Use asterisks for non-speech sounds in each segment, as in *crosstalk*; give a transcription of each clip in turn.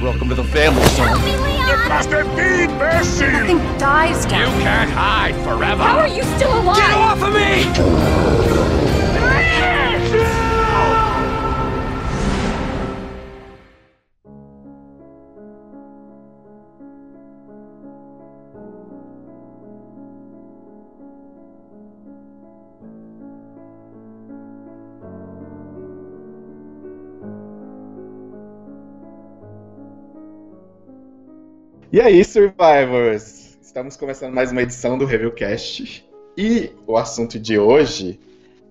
Welcome to the family, son. It must have been mercy! Nothing dies down. You can't hide forever! How are you still alive? Get off of me! E aí, Survivors? Estamos começando mais uma edição do Reviewcast. E o assunto de hoje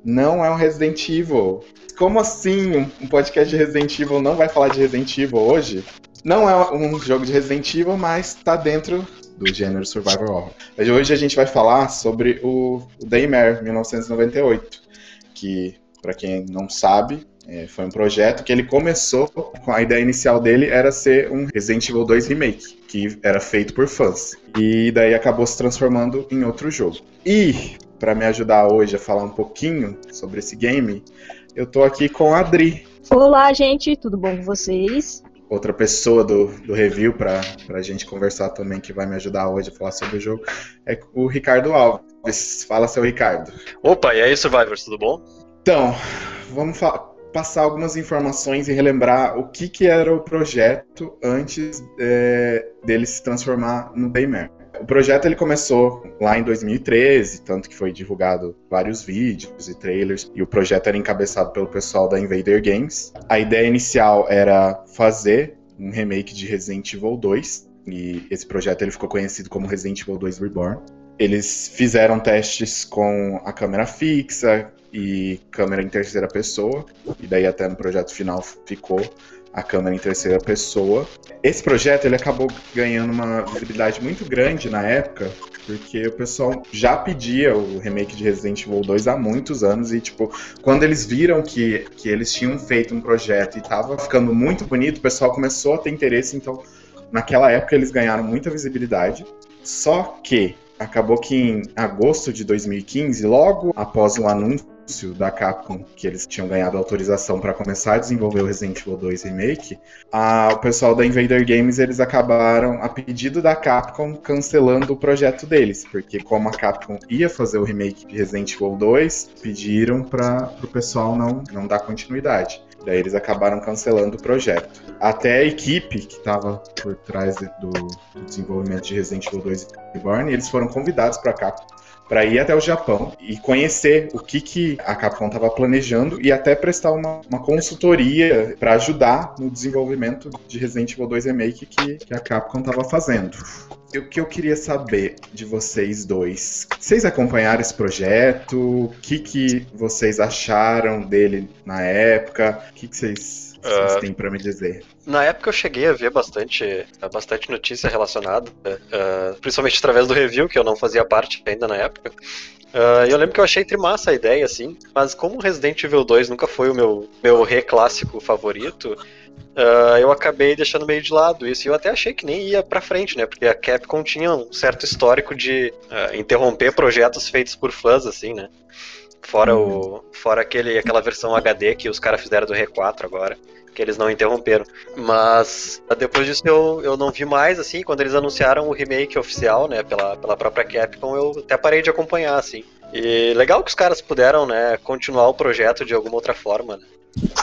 não é um Resident Evil. Como assim um- podcast de Resident Evil não vai falar de Resident Evil hoje? Não é um jogo de Resident Evil, mas está dentro do gênero Survival Horror. Mas Hoje a gente vai falar sobre o Daymare 1998, que, para quem não sabe, é, foi um projeto que ele começou com a ideia inicial dele era ser um Resident Evil 2 Remake, que era feito por fãs. E daí acabou se transformando em outro jogo. E para me ajudar hoje a falar um pouquinho sobre esse game, eu tô aqui com a Adri, Olá, gente, tudo bom com vocês? outra pessoa do, do review para a gente conversar também, que vai me ajudar hoje a falar sobre o jogo, é o Ricardo Alves. Fala, seu Ricardo. Opa, e aí, Survivors, tudo bom? Então, vamos fa- passar algumas informações e relembrar o que, que era o projeto antes é, dele se transformar no Daymare. O projeto ele começou lá em 2013, tanto que foi divulgado vários vídeos e trailers, e o projeto era encabeçado pelo pessoal da Invader Games. A ideia inicial era fazer um remake de Resident Evil 2, e esse projeto ele ficou conhecido como Resident Evil 2 Reborn. Eles fizeram testes com a câmera fixa e câmera em terceira pessoa, e daí até no projeto final ficou a câmera em terceira pessoa. Esse projeto ele acabou ganhando uma visibilidade muito grande na época, porque o pessoal já pedia o remake de Resident Evil 2 há muitos anos e tipo, quando eles viram que, que eles tinham feito um projeto e tava ficando muito bonito, o pessoal começou a ter interesse, então naquela época eles ganharam muita visibilidade. Só que acabou que em agosto de 2015, logo após o anúncio da Capcom que eles tinham ganhado autorização para começar a desenvolver o Resident Evil 2 Remake, a- o pessoal da Invader Games eles acabaram, a pedido da Capcom, cancelando o projeto deles, porque como a Capcom ia fazer o remake de Resident Evil 2, pediram para o pessoal não, não dar continuidade. Daí eles acabaram cancelando o projeto. Até a equipe que estava por trás do, do desenvolvimento de Resident Evil 2 Reborn, eles foram convidados para a Capcom para ir até o Japão e conhecer o que, que a Capcom estava planejando e até prestar uma, uma consultoria para ajudar no desenvolvimento de Resident Evil 2 Remake que, que a Capcom estava fazendo. E O que eu queria saber de vocês dois, vocês acompanharam esse projeto? O que, que vocês acharam dele na época? O que, que vocês, vocês Ah. têm para me dizer? Na época eu cheguei a ver bastante, bastante notícia relacionada, ah, principalmente através do review, que eu não fazia parte ainda na época. E eu lembro que eu achei trimassa a ideia, assim, mas como Resident Evil 2 nunca foi o meu, meu re-clássico favorito, ah, eu acabei deixando meio de lado isso. E eu até achei que nem ia pra frente, né? Porque a Capcom tinha um certo histórico de ah, interromper projetos feitos por fãs, assim, né? Fora, o, fora aquele, aquela versão HD que os caras fizeram do R4 agora, que eles não interromperam. Mas depois disso eu, eu não vi mais, assim, quando eles anunciaram o remake oficial, né, pela, pela própria Capcom, eu até parei de acompanhar, assim. E legal que os caras puderam, né, continuar o projeto de alguma outra forma, né.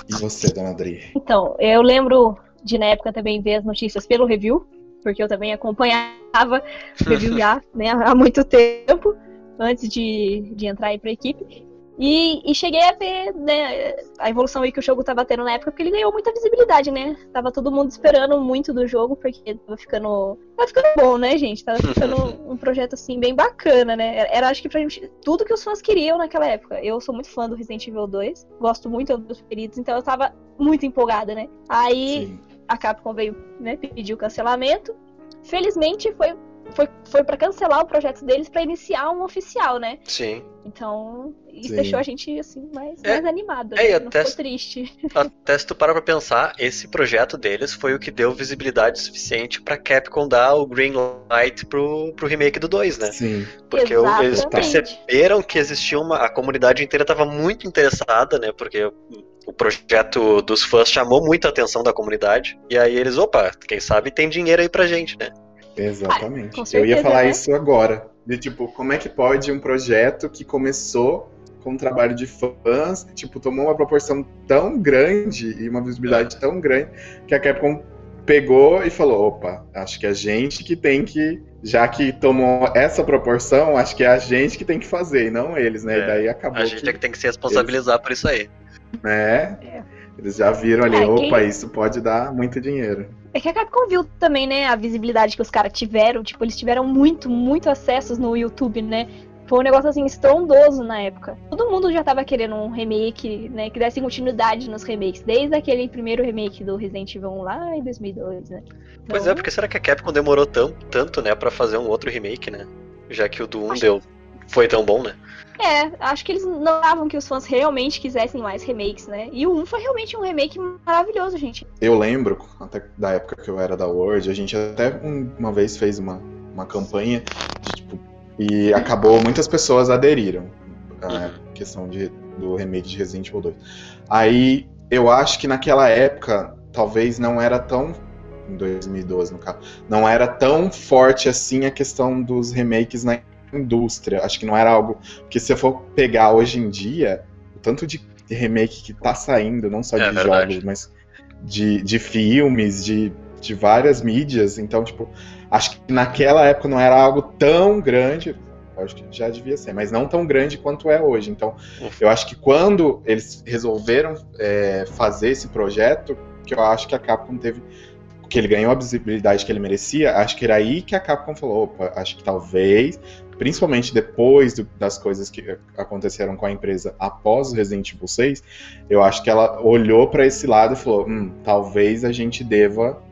E você, dona Adri? Então, eu lembro de na época também ver as notícias pelo review, porque eu também acompanhava o *laughs* review já né, há muito tempo, antes de, de entrar aí pra equipe. E, e cheguei a ver né, a evolução aí que o jogo tava tendo na época, porque ele ganhou muita visibilidade, né? Tava todo mundo esperando muito do jogo, porque tava ficando. Tava ficando bom, né, gente? Tava ficando *laughs* um projeto assim bem bacana, né? Era, acho que pra gente tudo que os fãs queriam naquela época. Eu sou muito fã do Resident Evil 2, gosto muito dos preferidos, então eu tava muito empolgada, né? Aí Sim. a Capcom veio, né, pediu o cancelamento. Felizmente foi foi, foi para cancelar o projeto deles para iniciar um oficial, né? Sim. Então, isso Sim. deixou a gente, assim, mais, É, mais animado. é, e né? até- Não ficou triste. *laughs* Até se tu parar pra pensar, esse projeto deles foi o que deu visibilidade suficiente pra Capcom dar o green light pro, pro remake do 2, né? Sim. Porque o- eles Exatamente. perceberam que existia uma. A comunidade inteira estava muito interessada, né? Porque o- o projeto dos fãs chamou muito a atenção da comunidade. E aí eles, opa, quem sabe tem dinheiro aí pra gente, né? Exatamente. Ah, com eu certeza, ia falar né? isso agora. De tipo, como é que pode um projeto que começou com um trabalho de fãs, tipo, tomou uma proporção tão grande e uma visibilidade tão grande que a Capcom pegou e falou: opa, acho que a gente que tem que. Já que tomou essa proporção, acho que é a gente que tem que fazer, e não eles, né? É, e daí acabou A gente que, é que tem que se responsabilizar por isso aí. né? É. Eles já viram ali, É, opa, quem- isso pode dar muito dinheiro. É que a Capcom viu também, né, a visibilidade que os caras tiveram. Tipo, eles tiveram muito, muito acessos no YouTube, né? Foi um negócio assim estrondoso na época. Todo mundo já tava querendo um remake, né, que desse continuidade nos remakes, desde aquele primeiro remake do Resident Evil 1 lá em 2002, né? Pois Então, é, porque será que a Capcom demorou tão, tanto, né, pra fazer um outro remake, né? Já que o do 1 Acho- deu. Foi tão bom, né? É, acho que eles não achavam que os fãs realmente quisessem mais remakes, né? E o 1 foi realmente um remake maravilhoso, gente. Eu lembro, até da época que eu era da Word, a gente até um- uma vez fez uma, uma campanha de, tipo, e acabou, muitas pessoas aderiram à questão de, do remake de Resident Evil 2. Aí eu acho que naquela época, talvez não era tão. Em 2012, no caso, não era tão forte assim a questão dos remakes na indústria. Acho que não era algo. Porque se você for pegar hoje em dia, o tanto de remake que tá saindo, não só É de verdade. jogos, mas de, de filmes, de, de várias mídias. Então, tipo, acho que naquela época não era algo tão grande. Acho que já devia ser, mas não tão grande quanto é hoje. Então, eu acho que quando eles resolveram é, fazer esse projeto, que eu acho que a Capcom teve. Que ele ganhou a visibilidade que ele merecia, acho que era aí que a Capcom falou: opa, acho que talvez, principalmente depois do- das coisas que aconteceram com a empresa após o Resident Evil 6, eu acho que ela olhou para esse lado e falou: hum, talvez a gente deva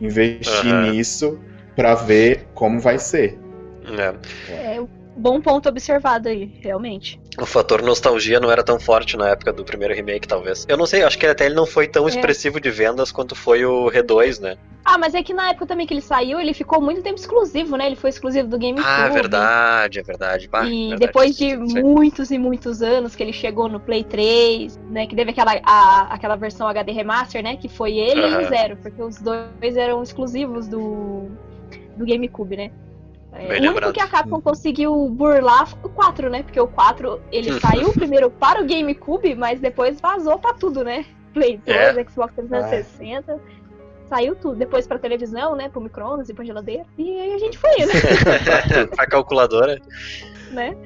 investir Aham. nisso para ver como vai ser. É. É bom ponto observado aí, realmente. O fator nostalgia não era tão forte na época do primeiro remake, talvez. Eu não sei, acho que até ele não foi tão É. expressivo de vendas quanto foi o R2, né? Ah, mas é que na época também que ele saiu, ele ficou muito tempo exclusivo, né? Ele foi exclusivo do GameCube. Ah, verdade, é verdade. Bah, E verdade, depois de muitos e muitos anos que ele chegou no Play 3, né? Que teve aquela, a- aquela versão HD Remaster, né? Que foi ele e o Zero, porque os dois eram exclusivos do, do GameCube, né? É, Bem o único lembrado. que a Capcom conseguiu burlar foi o 4, né? Porque o 4 ele saiu primeiro para o GameCube, mas depois vazou pra tudo, né? Play 2, É. Xbox 360. Saiu tudo. Depois pra televisão, né? Pro micro-ondas e pra geladeira. E aí a gente foi indo, *laughs* pra calculadora. né?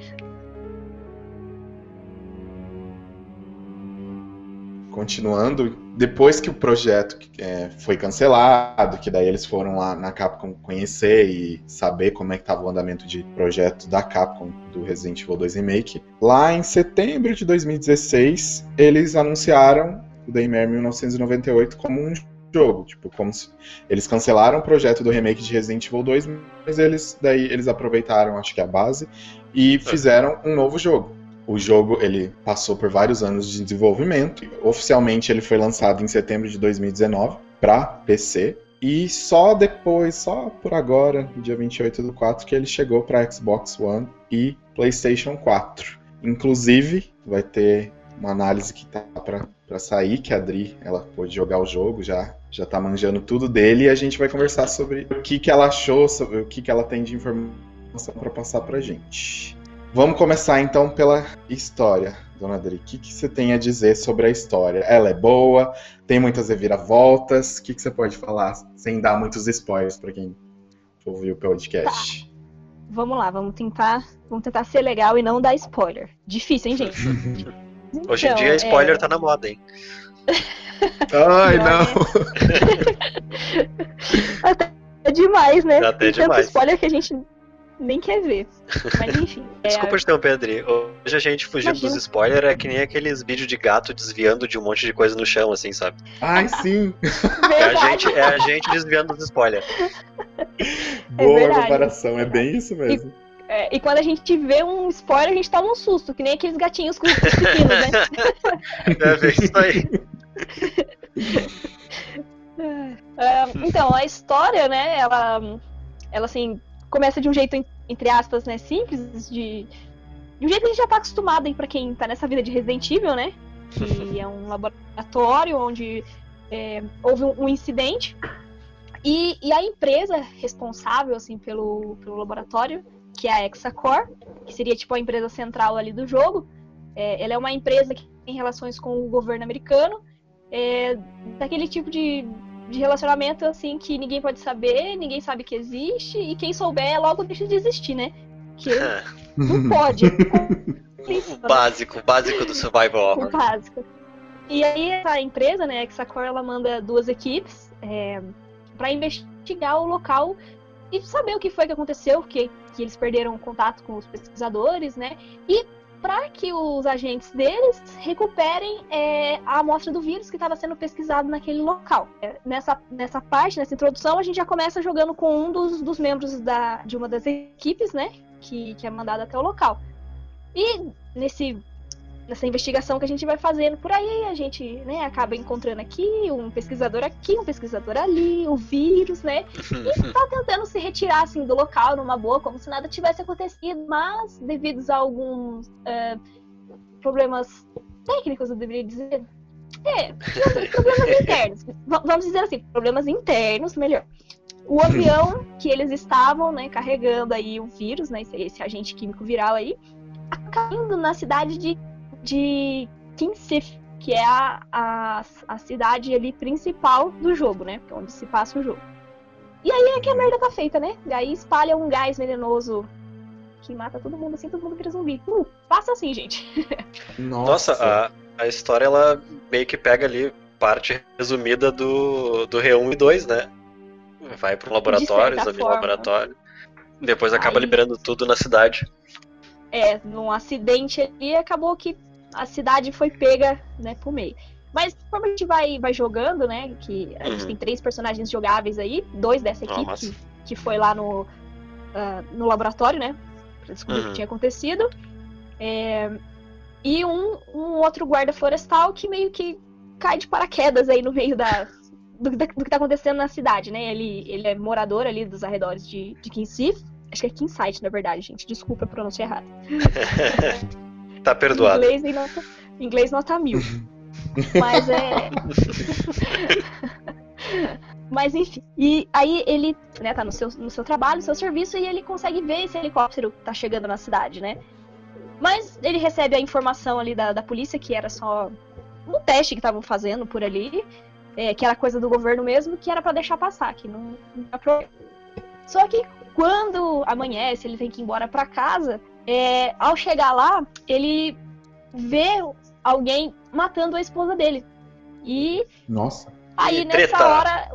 continuando, depois que o projeto é, foi cancelado, que daí eles foram lá na Capcom conhecer e saber como é que estava o andamento de projeto da Capcom do Resident Evil 2 Remake, lá em setembro de 2016, eles anunciaram o Daymare 1998 como um jogo, tipo, como se eles cancelaram o projeto do remake de Resident Evil 2, mas eles daí eles aproveitaram, acho que a base e fizeram um novo jogo. O jogo ele passou por vários anos de desenvolvimento. Oficialmente ele foi lançado em setembro de 2019 para PC e só depois, só por agora, dia 28 do 4, que ele chegou para Xbox One e PlayStation 4. Inclusive, vai ter uma análise que tá para sair, que a Adri, ela pôde jogar o jogo, já já tá manjando tudo dele e a gente vai conversar sobre o que que ela achou, sobre o que que ela tem de informação para passar pra gente. Vamos começar então pela história, dona Adri. O que, que você tem a dizer sobre a história? Ela é boa? Tem muitas reviravoltas? O que, que você pode falar sem dar muitos spoilers para quem ouviu o podcast? Vamos lá, vamos tentar, vamos tentar ser legal e não dar spoiler. Difícil, hein, gente? *laughs* Hoje em Então, dia, spoiler é, tá na moda, hein? *laughs* Ai, não! *laughs* Até é demais, né? Até Tem tanto demais. spoiler que a gente nem quer ver. Mas enfim. *laughs* é- Desculpa te interromper, Adri. Hoje a gente fugindo Imagina. dos spoilers é que nem aqueles vídeos de gato desviando de um monte de coisa no chão, assim, sabe? Ai, sim. *laughs* É a gente, é a gente desviando dos spoilers. Boa verdade. comparação, é bem isso mesmo. É, e quando a gente vê um spoiler, a gente toma um susto, que nem aqueles gatinhos com os pepinos, né? *laughs* É bem isso aí. É, então, a história, né, ela, ela assim, começa de um jeito, entre aspas, né, simples, de, de um jeito que a gente já tá acostumado aí pra quem tá nessa vida de Resident Evil, né? Que *laughs* é um laboratório onde é, houve um, um incidente e, e a empresa responsável, assim, pelo, pelo laboratório, que é a Hexacore, que seria tipo a empresa central ali do jogo, é, ela é uma empresa que tem relações com o governo americano, é, daquele tipo de, de relacionamento assim que ninguém pode saber, ninguém sabe que existe, e quem souber logo deixa de existir, né? Que *laughs* não pode. O básico, o básico do survival o horror. básico. E aí essa empresa, né, Hexacore, ela manda duas equipes é, para investigar o local e saber o que foi que aconteceu, que, que eles perderam contato com os pesquisadores, né? E para que os agentes deles recuperem é, a amostra do vírus que estava sendo pesquisado naquele local. É, Nessa, nessa parte, nessa introdução, a gente já começa jogando com um dos, dos membros da, de uma das equipes, né? Que, que é mandada até o local. E nesse nessa investigação que a gente vai fazendo por aí, a gente né, acaba encontrando aqui um pesquisador aqui, um pesquisador ali, o vírus, né? E *laughs* tá tentando se retirar assim do local numa boa, como se nada tivesse acontecido, mas devido a alguns é, problemas técnicos, eu deveria dizer. É, problemas *laughs* internos. Vamos dizer assim, problemas internos, melhor. O avião que eles estavam, né, carregando aí o vírus, né, esse, esse agente químico viral aí, caindo na cidade de, de Kinsif, que é a, a, a cidade ali principal do jogo, né? é Onde se passa o jogo. E aí é que a merda tá feita, né? E aí espalha um gás venenoso que mata todo mundo assim, todo mundo vira zumbi. Uh, passa assim, gente. Nossa, Nossa, a, a história ela meio que pega ali parte resumida do, do R1 e 2, né? Vai pro laboratório, examina o laboratório. Depois acaba Aí- liberando tudo na cidade. É, num acidente ali, acabou que a cidade foi pega, né, pro meio. Mas como a gente vai, vai jogando, né, que a gente Uhum. tem três personagens jogáveis aí, dois dessa equipe Nossa. que, que foi lá no, ah, no laboratório, né, pra descobrir o Uhum. que tinha acontecido. É, e um, um outro guarda florestal que meio que cai de paraquedas aí no meio da, do, da- do que tá acontecendo na cidade, né? Ele, ele é morador ali dos arredores de, de Kinsif. Acho que é Kinsight, na verdade, gente. Desculpa a pronúncia errada. *laughs* Tá perdoado. Inglês, em nota, inglês nota mil. *laughs* Mas é. *laughs* Mas enfim. E aí ele, né, tá no seu, no seu trabalho, no seu serviço, e ele consegue ver esse helicóptero que tá chegando na cidade, né? Mas ele recebe a informação ali da, da polícia que era só um teste que estavam fazendo por ali, é, que era coisa do governo mesmo, que era pra deixar passar, que não, não. Só que quando amanhece, ele tem que ir embora pra casa, é, ao chegar lá, ele vê alguém matando a esposa dele. E Nossa. aí E nessa treta. hora.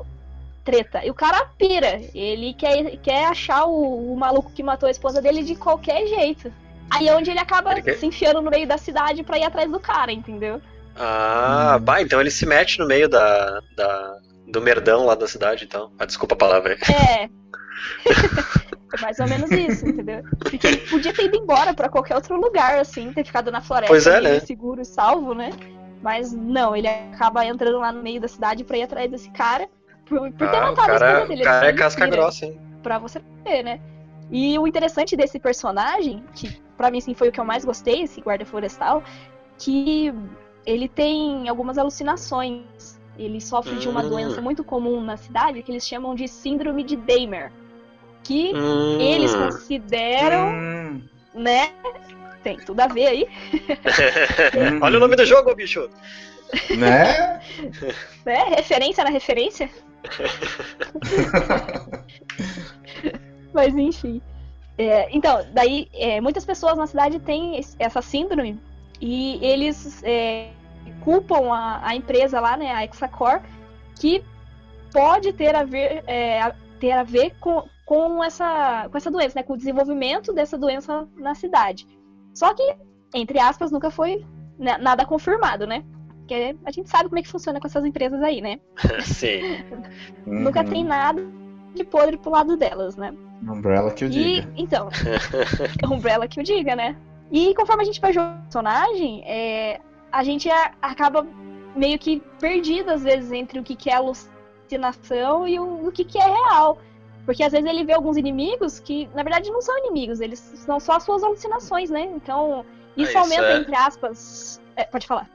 Treta. E o cara pira. Ele quer, quer achar o, o maluco que matou a esposa dele de qualquer jeito. Aí é onde ele acaba Ele quer- se enfiando no meio da cidade pra ir atrás do cara, entendeu? Ah, Hum. bah, então ele se mete no meio da, da- do merdão lá da cidade, então. Ah, desculpa a palavra aí. É. *laughs* é mais ou menos isso, entendeu? Porque ele podia ter ido embora pra qualquer outro lugar, assim, ter ficado na floresta é, né? seguro e salvo, né? Mas não, ele acaba entrando lá no meio da cidade pra ir atrás desse cara. Por, por ter Ah, o matado a esposa dele. o cara é casca grossa, hein? Pra você ver, né? E o interessante desse personagem, que pra mim sim foi o que eu mais gostei, esse guarda florestal, que ele tem algumas alucinações. Ele sofre de uma Hum. doença muito comum na cidade, que eles chamam de síndrome de Dahmer. Que Hum. eles consideram, Hum, né? Tem tudo a ver aí, hum, *laughs* Olha o nome do jogo, bicho! Né? né? *laughs* Referência na referência. *laughs* Mas enfim. É, então, daí é, muitas pessoas na cidade têm essa síndrome e eles é, culpam a, a empresa lá, né, a Hexacore, que pode ter a ver, é, ter a ver com, com, essa, com essa doença, né? Com o desenvolvimento dessa doença na cidade. Só que, entre aspas, nunca foi né, nada confirmado, né? Porque a gente sabe como é que funciona com essas empresas aí, né? *laughs* Sim. *laughs* Nunca Uhum. tem nada de podre pro lado delas, né? Umbrella que eu E, diga. então, *laughs* Umbrella que o diga, né? E conforme a gente vai jogando o personagem, é, a gente a- acaba meio que perdido, às vezes, entre o que, que é alucinação e o, o que, que é real. Porque às vezes ele vê alguns inimigos que, na verdade, não são inimigos, eles são só as suas alucinações, né? Então, isso, Ah, isso aumenta, é- entre aspas. é, pode falar.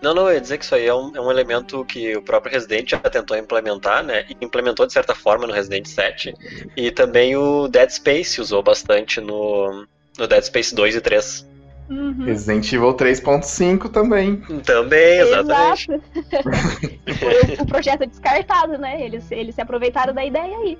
Não, não, eu ia dizer que isso aí é um, é um elemento que o próprio Resident já tentou implementar, né? E implementou de certa forma no Resident 7. E também o Dead Space usou bastante no, no Dead Space 2 e 3. Uhum. Resident Evil 3.5 também. Também, exatamente. Foi *laughs* o, o projeto descartado, né? Eles, eles se aproveitaram da ideia aí.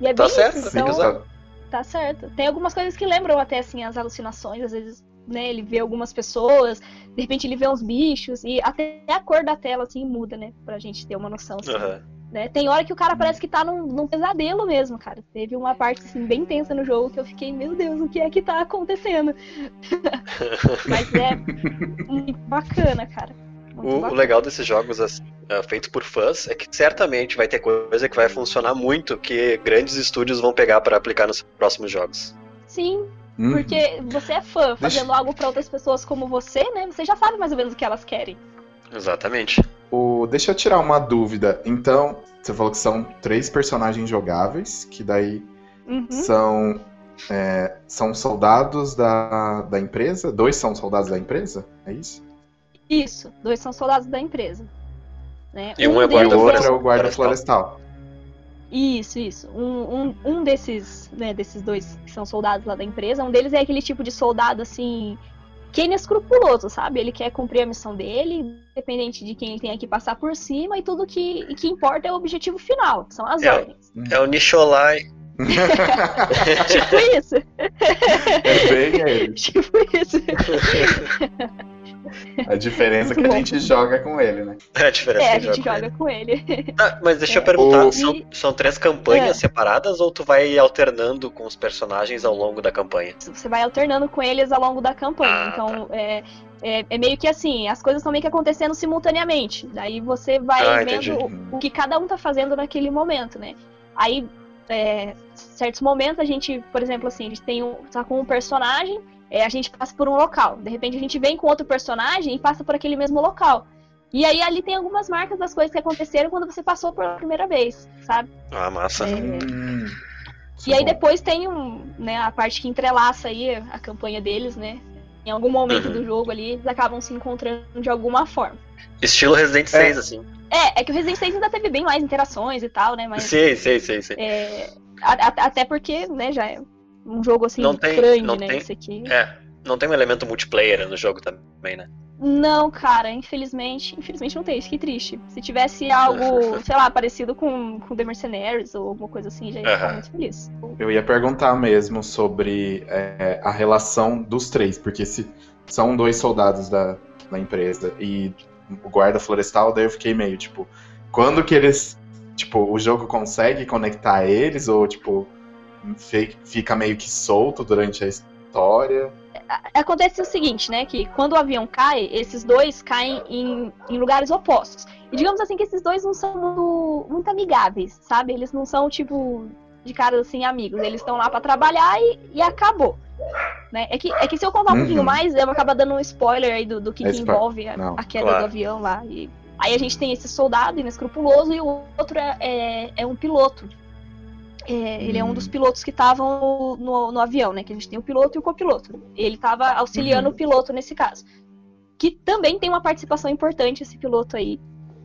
E é Tá bem certo, isso. que Então, tá certo. Tem algumas coisas que lembram até assim as alucinações, às vezes, né? Ele vê algumas pessoas, de repente ele vê uns bichos e até a cor da tela assim muda, né? Pra gente ter uma noção. Assim, Aham. né? Tem hora que o cara parece que tá num, num pesadelo mesmo, cara. Teve uma parte assim bem tensa no jogo que eu fiquei, meu Deus, o que é que tá acontecendo? *laughs* Mas é *laughs* muito bacana, cara. Muito O, o legal desses jogos assim, é, feitos por fãs é que certamente vai ter coisa que vai funcionar muito que grandes estúdios vão pegar para aplicar nos próximos jogos. Sim, Uhum. porque você é fã fazendo algo pra outras pessoas como você, né? Você já sabe mais ou menos o que elas querem. Exatamente. O, deixa eu tirar uma dúvida. Então, você falou que são três personagens jogáveis, que daí Uhum. são, é, são soldados da, da empresa? Dois são soldados da empresa? É isso? Isso, dois são soldados da empresa. Né? E um é E deles o guarda outro é o guarda florestal. florestal. Isso, isso. Um, um, um desses, né, desses dois que são soldados lá da empresa, um deles é aquele tipo de soldado assim que é inescrupuloso, sabe? Ele quer cumprir a missão dele, independente de quem ele tenha que passar por cima, e tudo que, que importa é o objetivo final, que são as É. ordens. É o Nicholai. *laughs* tipo isso, É bem ele. *laughs* tipo isso. *laughs* A diferença é que a gente joga com ele, né? É a diferença É, que a gente joga. joga com ele. Ah, mas deixa eu É. perguntar, O- são, são três campanhas É. separadas ou tu vai alternando com os personagens ao longo da campanha? Você vai alternando com eles ao longo da campanha. Ah, então, é, é, é meio que assim, as coisas estão meio que acontecendo simultaneamente. Daí você vai Ah, vendo o, o que cada um tá fazendo naquele momento, né? Aí, é, certos momentos a gente, por exemplo, assim, a gente tem um, tá com um personagem, é, a gente passa por um local. De repente a gente vem com outro personagem e passa por aquele mesmo local. E aí ali tem algumas marcas das coisas que aconteceram quando você passou por primeira vez, sabe? Ah, massa. É, Hum, e é aí bom. depois tem um, né, a parte que entrelaça aí a campanha deles, né? Em algum momento Uhum. do jogo ali, eles acabam se encontrando de alguma forma. Estilo Resident 6, assim. É, é que o Resident 6 ainda teve bem mais interações e tal, né? Mas Sei, sei, sei, sei. é, a- a- até porque, né, já é um jogo assim Não tem- grande, não né? tem- Esse aqui. É, não tem um elemento multiplayer no jogo também, né? Não, cara, infelizmente, infelizmente não tem, isso que triste. Se tivesse algo, *laughs* sei lá, parecido com, com The Mercenaries ou alguma coisa assim, já ia ficar Aham. muito feliz. Eu ia perguntar mesmo sobre é, a relação dos três, porque se são dois soldados da, da empresa e o guarda florestal, daí eu fiquei meio, tipo, quando que eles, tipo, o jogo consegue conectar eles ou, tipo, fica meio que solto durante a história? acontece o seguinte, né? Que quando o avião cai, esses dois caem em, em lugares opostos. E digamos assim que esses dois não são muito, muito amigáveis, sabe? Eles não são, tipo, de caras assim, amigos. Eles estão lá pra trabalhar e, e acabou. Né? É, que, é que se eu contar um Uhum. pouquinho mais, eu vou acabar dando um spoiler aí do, do que, É que envolve a, Não. a queda Claro. do avião lá. E aí a gente tem esse soldado inescrupuloso e o outro é, é, é um piloto. É, ele é um Hum. dos pilotos que estavam no, no avião, né? Que a gente tem o piloto e o copiloto. Ele estava auxiliando Uhum. o piloto nesse caso. Que também tem uma participação importante, esse piloto aí,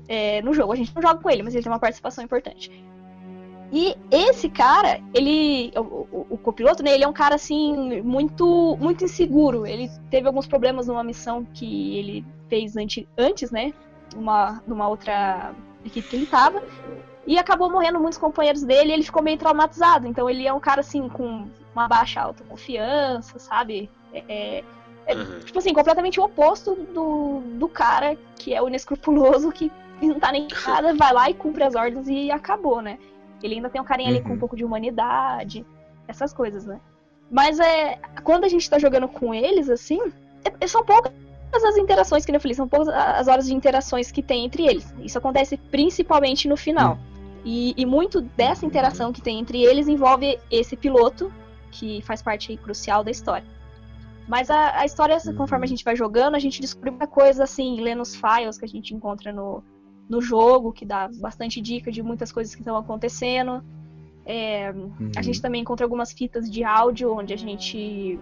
é, no jogo. A gente não joga com ele, mas ele tem uma participação importante. E esse cara, ele. O, o, o copiloto, né? Ele é um cara assim, muito, muito inseguro. Ele teve alguns problemas numa missão que ele fez antes, antes né? Numa, numa outra equipe que ele tava. E acabou morrendo muitos companheiros dele e ele ficou meio traumatizado. Então ele é um cara assim, com uma baixa autoconfiança, sabe? É, é, Uhum. tipo assim, completamente o oposto do, do cara que é o inescrupuloso, que não tá nem nada, vai lá e cumpre as ordens e acabou, né? Ele ainda tem um carinha ali com Uhum. um pouco de humanidade, essas coisas, né? Mas é, quando a gente tá jogando com eles, assim, é- são poucas as interações que eu falei, são poucas as horas de interações que tem entre eles. Isso acontece principalmente no final. E, e muito dessa interação que tem entre eles envolve esse piloto, que faz parte crucial da história. Mas a, a história, conforme a gente vai jogando, a gente descobre muita coisa assim, lendo os files que a gente encontra no, no jogo, que dá bastante dica de muitas coisas que estão acontecendo. É, Uhum. a gente também encontra algumas fitas de áudio onde a gente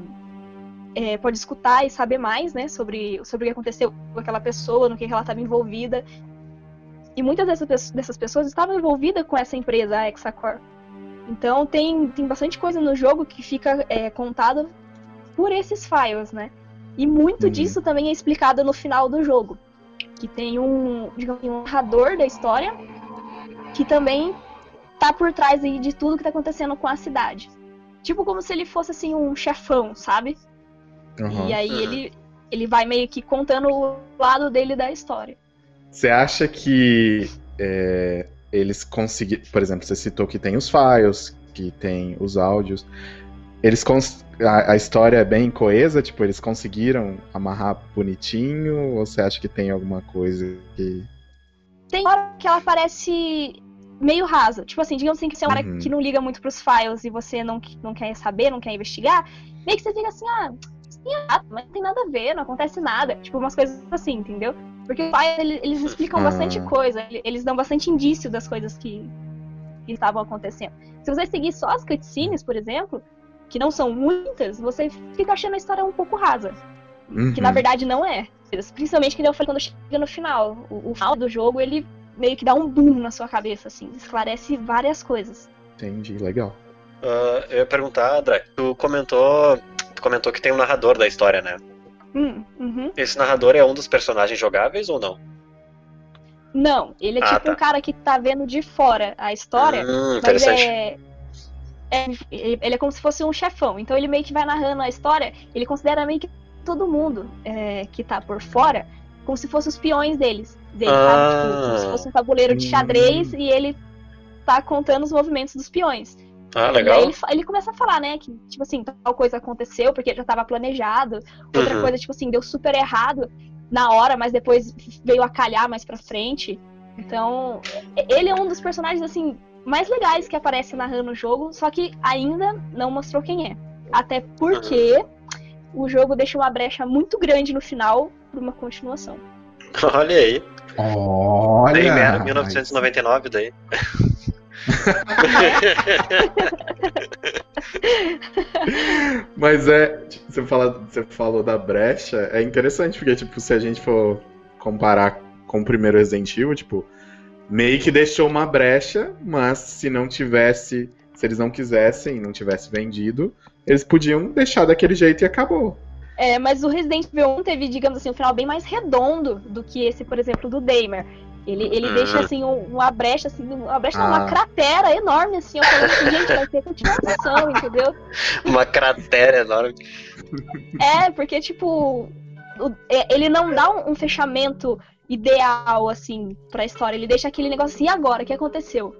é, pode escutar e saber mais, né, sobre, sobre o que aconteceu com aquela pessoa, no que ela estava envolvida. E muitas dessas, dessas pessoas estavam envolvidas com essa empresa, a Hexacore. Então tem, tem bastante coisa no jogo que fica é, contada por esses files, né? E muito Uhum. disso também é explicado no final do jogo. Que tem um, digamos, um narrador da história que também tá por trás aí de tudo que tá acontecendo com a cidade. Tipo como se ele fosse assim um chefão, sabe? Uhum. E aí Uhum. ele, ele vai meio que contando o lado dele da história. Você acha que é, eles conseguiram. Por exemplo, você citou que tem os files, que tem os áudios. Eles cons- a, a história é bem coesa, tipo, eles conseguiram amarrar bonitinho, ou você acha que tem alguma coisa que. Tem hora que ela parece meio rasa. Tipo assim, digamos assim que você é um cara Uhum. que não liga muito pros files e você não, não quer saber, não quer investigar, meio que você fica assim, ah, errado, mas não tem nada a ver, não acontece nada. Tipo, umas coisas assim, entendeu? Porque os eles, eles explicam Ah. bastante coisa, ele- eles dão bastante indício das coisas que, que estavam acontecendo. Se você seguir só as cutscenes, por exemplo, que não são muitas, você fica achando a história um pouco rasa. Uhum. Que na verdade não é. Principalmente que nem eu falei quando chega no final. O, o final do jogo, ele meio que dá um boom na sua cabeça, assim. Esclarece várias coisas. Entendi, legal. Ah, eu ia perguntar, André, tu comentou, tu comentou que tem um narrador da história, né? Hum, uhum. Esse narrador é um dos personagens jogáveis ou não? Não, ele é Ah, tipo tá. um cara que tá vendo de fora a história, Hum, mas é, é- Ele é como se fosse um chefão. Então ele meio que vai narrando a história, ele considera meio que todo mundo é, que tá por fora como se fossem os peões deles. Dele, Ah. Tipo, como se fosse um tabuleiro de Hum. xadrez e ele tá contando os movimentos dos peões. Ah, E aí legal. ele, ele começa a falar, né, que, tipo assim, tal coisa aconteceu porque já tava planejado. Outra Uhum. coisa, tipo assim, deu super errado na hora, mas depois veio a calhar mais pra frente. Então, ele é um dos personagens, assim, mais legais que aparece narrando o jogo, só que ainda não mostrou quem é. Até porque o jogo deixa uma brecha muito grande no final pra uma continuação. *laughs* Olha aí. Olha! Daí era 1999 daí. *laughs* Mas é, tipo, você, fala, você falou da brecha, é interessante, porque, tipo, se a gente for comparar com o primeiro Resident Evil, tipo, meio que deixou uma brecha, mas se não tivesse, se eles não quisessem, não tivesse vendido, eles podiam deixar daquele jeito e acabou. É, mas o Resident Evil 1 teve, digamos assim, um final bem mais redondo do que esse, por exemplo, do Damer. Ele, ele Hum. deixa, assim, um- uma brecha, assim, uma brecha, não, Ah. uma cratera enorme, assim, eu falei assim, gente, vai ter continuação, entendeu? *laughs* Uma cratera enorme. É, porque, tipo, é, ele não dá um, um fechamento ideal, assim, pra história. Ele deixa aquele negócio assim, e agora? O que aconteceu?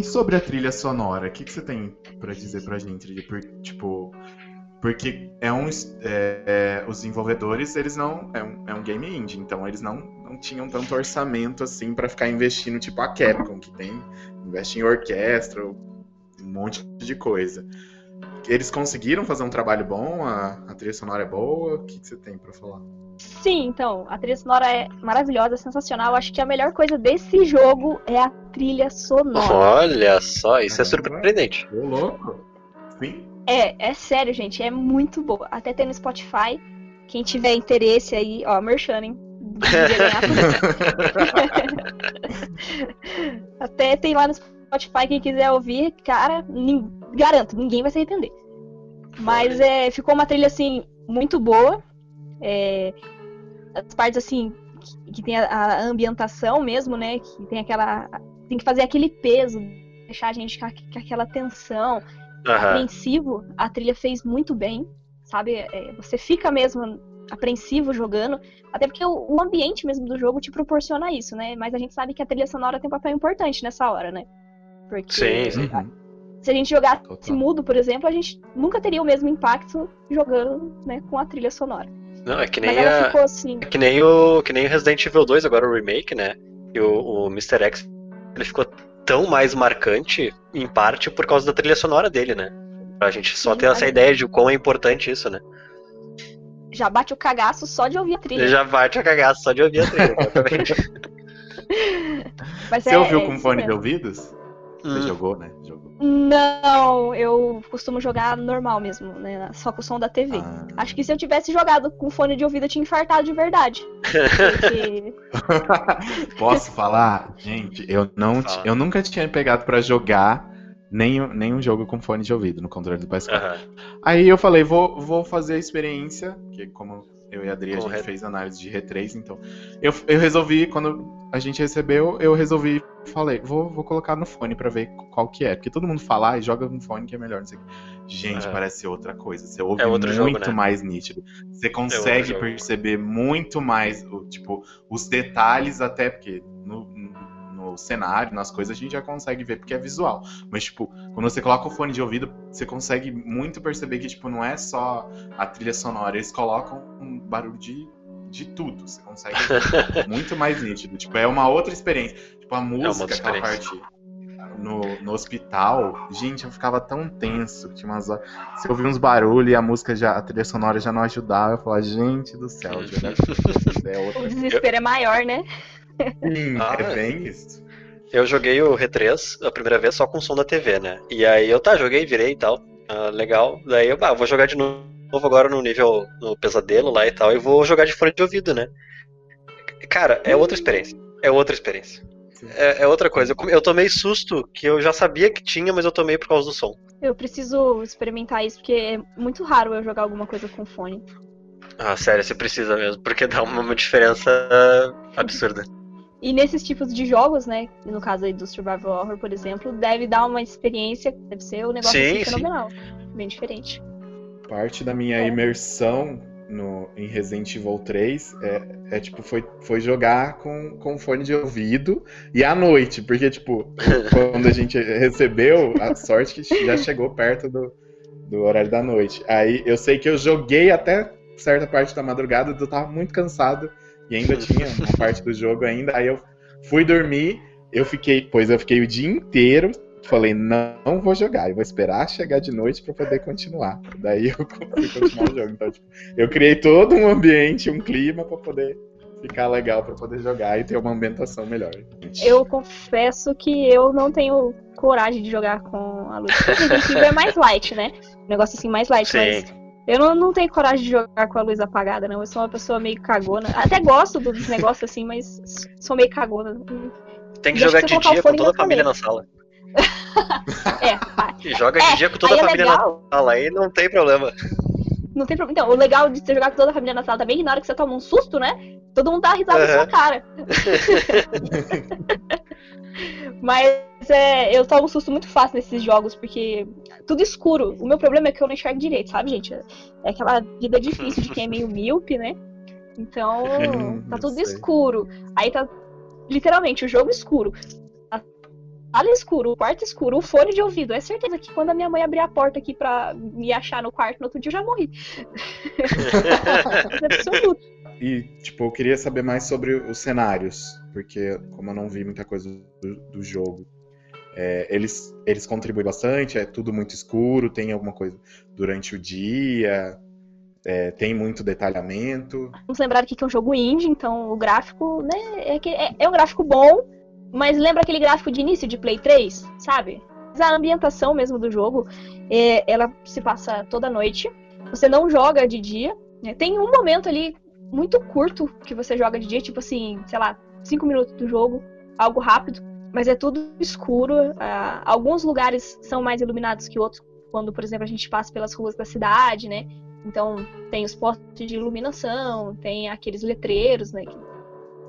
E sobre a trilha sonora, o que, que você tem pra dizer pra gente? por- tipo, porque é um, é, é, os desenvolvedores, eles não. É um, é um game indie, então eles não, não tinham tanto orçamento assim pra ficar investindo, tipo a Capcom, que tem. Investe em orquestra, um monte de coisa. Eles conseguiram fazer um trabalho bom, a, a trilha sonora é boa. O que, que você tem pra falar? Sim, então, a trilha sonora é maravilhosa, sensacional. Acho que a melhor coisa desse jogo é a trilha sonora. Olha só, isso é Caramba. surpreendente. Ô, louco! Sim? É, é sério, gente, é muito boa. Até tem no Spotify. Quem tiver interesse aí, ó, merchan, hein? *laughs* *laughs* Até tem lá no Spotify, quem quiser ouvir, cara, nin- garanto, ninguém vai se arrepender. Mas é, ficou uma trilha, assim, muito boa. É, as partes, assim, que, que tem a, a ambientação mesmo, né? Que tem aquela. Tem que fazer aquele peso, deixar a gente com, a- com aquela tensão Aham. apreensivo, a trilha fez muito bem, sabe? É, você fica mesmo apreensivo jogando, até porque o, o ambiente mesmo do jogo te proporciona isso, né? Mas a gente sabe que a trilha sonora tem um papel importante nessa hora, né? Porque Sim, sim. Se a gente jogasse Total. mudo, por exemplo, a gente nunca teria o mesmo impacto jogando, né, com a trilha sonora. Não, é que nem a, assim. É que nem o que nem o Resident Evil 2, agora o remake, né? E o, o Mr. X ele ficou tão mais marcante, em parte, por causa da trilha sonora dele, né? Pra gente só Sim, ter essa ideia de quão é importante isso, né? Já bate o cagaço só de ouvir a trilha. Ele já bate a cagaça só de ouvir a trilha, exatamente. *laughs* Mas Você é- ouviu é com fone de mesmo. ouvidos? Você Hum. jogou, né? Jogou. Não, eu costumo jogar normal mesmo, né? Só com o som da TV. Ah. Acho que se eu tivesse jogado com fone de ouvido, eu tinha infartado de verdade. *laughs* Porque Posso falar? Gente, eu, não, eu nunca tinha pegado pra jogar nenhum, nenhum jogo com fone de ouvido no controle do PS4. Aham. Aí eu falei, vou, vou fazer a experiência, que como eu e a Adri, a gente fez análise de R3, então eu, eu resolvi, quando a gente recebeu, eu resolvi, falei, vou, vou colocar no fone pra ver qual que é, porque todo mundo fala, ah, joga no fone que é melhor. Gente, É. parece outra coisa, você ouve É outro jogo, muito né? mais nítido. Você consegue jogo. perceber muito mais, tipo, os detalhes até, porque no, no cenário, nas coisas, a gente já consegue ver, porque é visual. Mas, tipo, quando você coloca o fone de ouvido, você consegue muito perceber que, tipo, não é só a trilha sonora, eles colocam um barulho de, de tudo. Você consegue *laughs* ver muito mais nítido. Tipo, é uma outra experiência. Tipo, a música, outra aquela parte no, no hospital, gente, eu ficava tão tenso. que Tinha umas horas. Você ouvia uns barulhos e a música já, a trilha sonora já não ajudava. Eu falava, gente do céu, já não é *laughs* o outra. desespero é maior, né? Sim, Ah, é bem isso. Eu joguei o R3 a primeira vez só com o som da TV, né? E aí eu tá, joguei, virei e tal. Ah, legal. Daí eu, ah, vou jogar de novo agora no nível no pesadelo lá e tal. E vou jogar de fone de ouvido, né? Cara, é outra experiência. É outra experiência. É, é outra coisa. Eu, tomei susto que eu já sabia que tinha, mas eu tomei por causa do som. Eu preciso experimentar isso, porque é muito raro eu jogar alguma coisa com fone. Ah, sério, você precisa mesmo, porque dá uma, uma diferença absurda. E nesses tipos de jogos, né? No caso aí do Survival Horror, por exemplo, deve dar uma experiência, deve ser um negócio Sim, assim, sim. fenomenal. Bem diferente. Parte da minha É. imersão no, em Resident Evil 3 é, é, tipo, foi, foi jogar com, com fone de ouvido e à noite, porque, tipo, *laughs* quando a gente recebeu, a sorte que já chegou perto do, do horário da noite. Aí eu sei que eu joguei até certa parte da madrugada, eu tava muito cansado e ainda tinha uma *laughs* parte do jogo ainda. Aí eu fui dormir, eu fiquei, pois eu fiquei o dia inteiro. Falei, não vou jogar, eu vou esperar chegar de noite pra poder continuar. Daí eu *laughs* fui continuar o jogo. Então, tipo, eu criei todo um ambiente, um clima pra poder ficar legal, pra poder jogar e ter uma ambientação melhor. Eu confesso que eu não tenho coragem de jogar com a luz. Evil é mais light, né? Um negócio assim, mais light, Sim. mas eu não, não tenho coragem de jogar com a luz apagada, não. Eu sou uma pessoa meio cagona. Até gosto dos negócios assim, mas sou meio cagona. Tem que Deixa jogar de o dia com toda a família na sala. *laughs* É, pá. E joga É, de dia com toda a é família legal. na sala, aí não tem problema. Não tem problema. Então, o legal de você jogar com toda a família na sala também é que na hora que você toma um susto, né? Todo mundo dá risada na sua cara. *laughs* Mas é, eu tomo um susto muito fácil nesses jogos, porque tudo escuro. O meu problema é que eu não enxergo direito, sabe, gente? É aquela vida difícil de quem é meio *laughs* míope, né? Então, tá tudo escuro. Aí tá literalmente o jogo escuro. Sala escuro, o quarto escuro, o fone de ouvido. É certeza que quando a minha mãe abrir a porta aqui pra me achar no quarto no outro dia, eu já morri. *laughs* É absoluto. E, tipo, eu queria saber mais sobre os cenários, porque como eu não vi muita coisa do, do jogo, é, eles, eles contribuem bastante, é tudo muito escuro, tem alguma coisa durante o dia, é, tem muito detalhamento. Vamos lembrar aqui que é um jogo indie, então o gráfico, né, é, que- é, é um gráfico bom, mas lembra aquele gráfico de início de Play 3, sabe? A ambientação mesmo do jogo, é, ela se passa toda noite. Você não joga de dia. né? Tem um momento ali muito curto que você joga de dia, tipo assim, sei lá, cinco minutos do jogo, algo rápido, mas é tudo escuro. ah, alguns lugares são mais iluminados que outros, quando, por exemplo, a gente passa pelas ruas da cidade, né? Então tem os postes de iluminação, tem aqueles letreiros, né, que,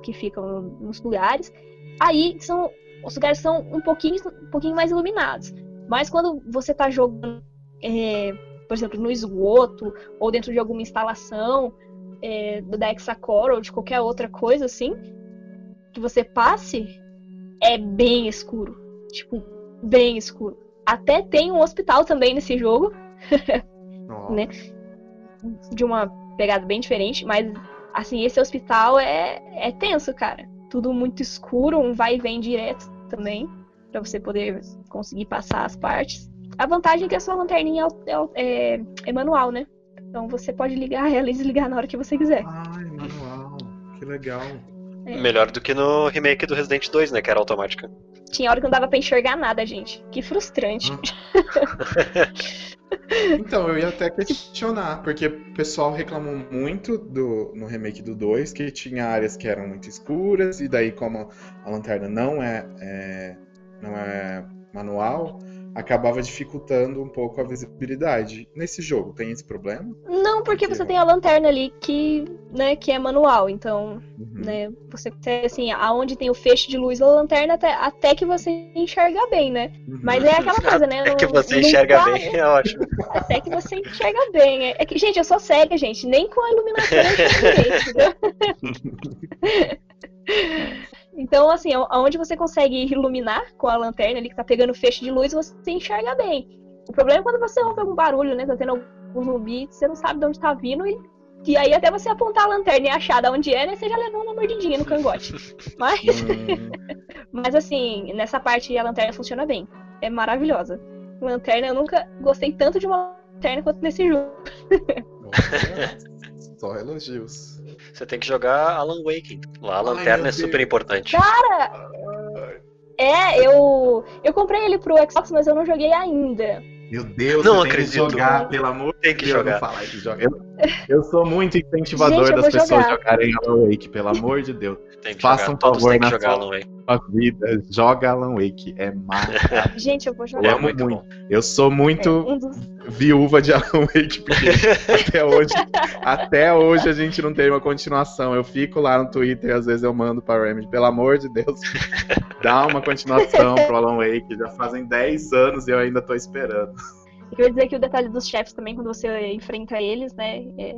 que ficam nos lugares. Aí são os lugares são um pouquinho, um pouquinho mais iluminados. Mas quando você está jogando, é, por exemplo, no esgoto ou dentro de alguma instalação, é, da Hexacore ou de qualquer outra coisa assim, que você passe, é bem escuro. Tipo, bem escuro. Até tem um hospital também nesse jogo, *laughs* né? De uma pegada bem diferente, mas assim, esse hospital é, é tenso, cara. Tudo muito escuro, um vai e vem direto também, pra você poder conseguir passar as partes. A vantagem é que a sua lanterninha é, é, é manual, né? Então você pode ligar ela e desligar na hora que você quiser. Ai, manual. Que legal. É. Melhor do que no remake do Resident 2, né? Que era automática. Tinha hora que não dava pra enxergar nada, gente. Que frustrante. Hum. *laughs* Então, eu ia até questionar, porque o pessoal reclamou muito do, no remake do 2 que tinha áreas que eram muito escuras, e daí, como a lanterna não é, é- não é manual, acabava dificultando um pouco a visibilidade. Nesse jogo, tem esse problema? Não, porque você tem a lanterna ali que, né, que é manual. Então, Uhum. né, você tem assim, aonde tem o feixe de luz da lanterna até, até que você enxerga bem, né? Uhum. Mas é aquela coisa, né? *laughs* É não- que você não enxerga bem, é ótimo. Até que você enxerga bem. É, é que, gente, eu sou cega, gente. Nem com a iluminação eu enxergo direito, *laughs* entendeu? *laughs* Então, assim, aonde você consegue iluminar com a lanterna ali que tá pegando feixe de luz, você enxerga bem. O problema é quando você ouve algum barulho, né? Tá tendo algum zumbi, você não sabe de onde tá vindo e. E aí até você apontar a lanterna e achar de onde é, né? Você já levou uma mordidinha no cangote. *laughs* Mas, Hum, *laughs* mas assim, nessa parte a lanterna funciona bem. É maravilhosa. Lanterna, eu nunca gostei tanto de uma lanterna quanto nesse jogo. Só elogios. Você tem que jogar Alan Wake. Lá a Ai, lanterna meu é super importante. É, eu. Eu comprei ele pro Xbox, mas eu não joguei ainda. Meu Deus, Não acredito. que jogar, pelo amor Tem de que Deus, jogar. falar de jogar. Eu, eu sou muito *laughs* incentivador Gente, das pessoas jogar. jogarem Alan Wake, pelo amor de Deus. Tem que Faça jogar. um Todos favor têm que na jogar sua-. A vida, joga Alan Wake, é *laughs* maravilhoso. Gente, eu vou Eu jogar. É amo muito muito. Eu sou É, muito um dos... viúva de Alan Wake, porque *laughs* até hoje, até hoje a gente não tem uma continuação. Eu fico lá no Twitter e às vezes eu mando pra Remedy, pelo amor de Deus, *laughs* dá uma continuação pro Alan Wake. Já fazem 10 anos e eu ainda tô esperando. Eu queria dizer que o detalhe dos chefes também, quando você enfrenta eles, né? É,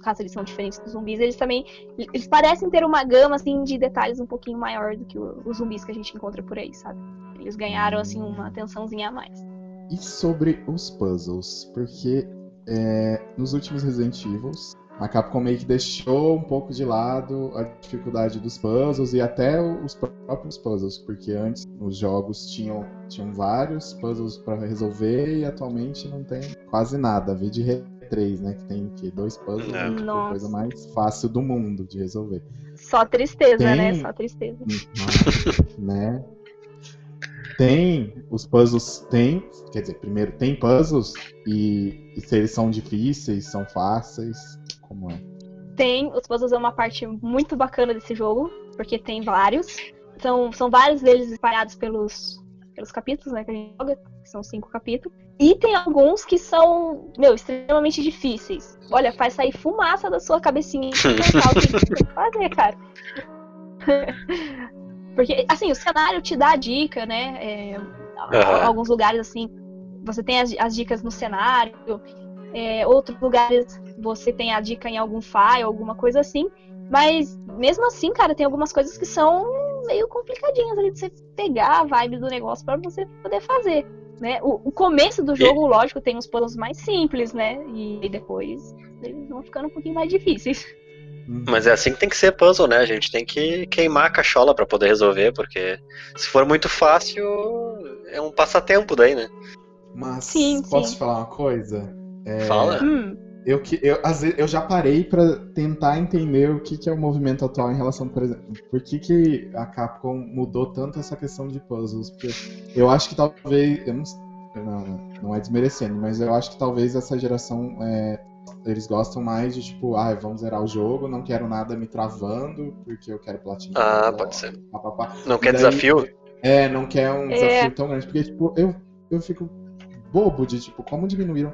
caso, eles são diferentes dos zumbis, eles também. Eles parecem ter uma gama, assim, de detalhes um pouquinho maior do que os zumbis que a gente encontra por aí, sabe? Eles ganharam, assim, uma atençãozinha a mais. E sobre os puzzles, porque é, nos últimos Resident Evil, a Capcom meio que deixou um pouco de lado a dificuldade dos puzzles e até os próprios puzzles, porque antes os jogos tinham, tinham vários puzzles para resolver e atualmente não tem quase nada. Vi de R3, né? Que tem que, dois puzzles É. tipo, a coisa mais fácil do mundo de resolver. Só tristeza, Tem- né? Só tristeza. Mas, né? Tem os puzzles, tem, quer dizer, primeiro tem puzzles e, e se eles são difíceis, são fáceis, como é? Tem, os puzzles é uma parte muito bacana desse jogo, porque tem vários. São, são vários deles espalhados pelos, pelos capítulos, né, que a gente joga, que são cinco capítulos. E tem alguns que são, meu, extremamente difíceis. Olha, faz sair fumaça da sua cabecinha pensar o que você tem que fazer, cara. *laughs* Porque, assim, o cenário te dá a dica, né? é, Aham. Alguns lugares, assim, você tem as, as dicas no cenário. é, outros lugares você tem a dica em algum file, alguma coisa assim. Mas mesmo assim, cara, tem algumas coisas que são meio complicadinhas ali de você pegar a vibe do negócio pra você poder fazer. Né? O, o começo do jogo, lógico, tem uns puzzles mais simples, né? E depois eles vão ficando um pouquinho mais difíceis. Mas é assim que tem que ser puzzle, né? A gente tem que queimar a cachola pra poder resolver, porque se for muito fácil, é um passatempo daí, né? Mas Sim, posso sim. te falar uma coisa? É, Fala. Hum, Eu, que, eu, às vezes, eu já parei pra tentar entender o que, que é o movimento atual em relação, por exemplo, por que, que a Capcom mudou tanto essa questão de puzzles? Porque eu acho que talvez, eu não, não, não é desmerecendo, mas eu acho que talvez essa geração é, eles gostam mais de tipo, ah, vamos zerar o jogo, não quero nada me travando, porque eu quero platinar. Ah, logo, pode ser. pá, pá, pá. Não quer daí- desafio? É, não quer um É. desafio tão grande. Porque, tipo, eu, eu fico bobo de, tipo, como diminuíram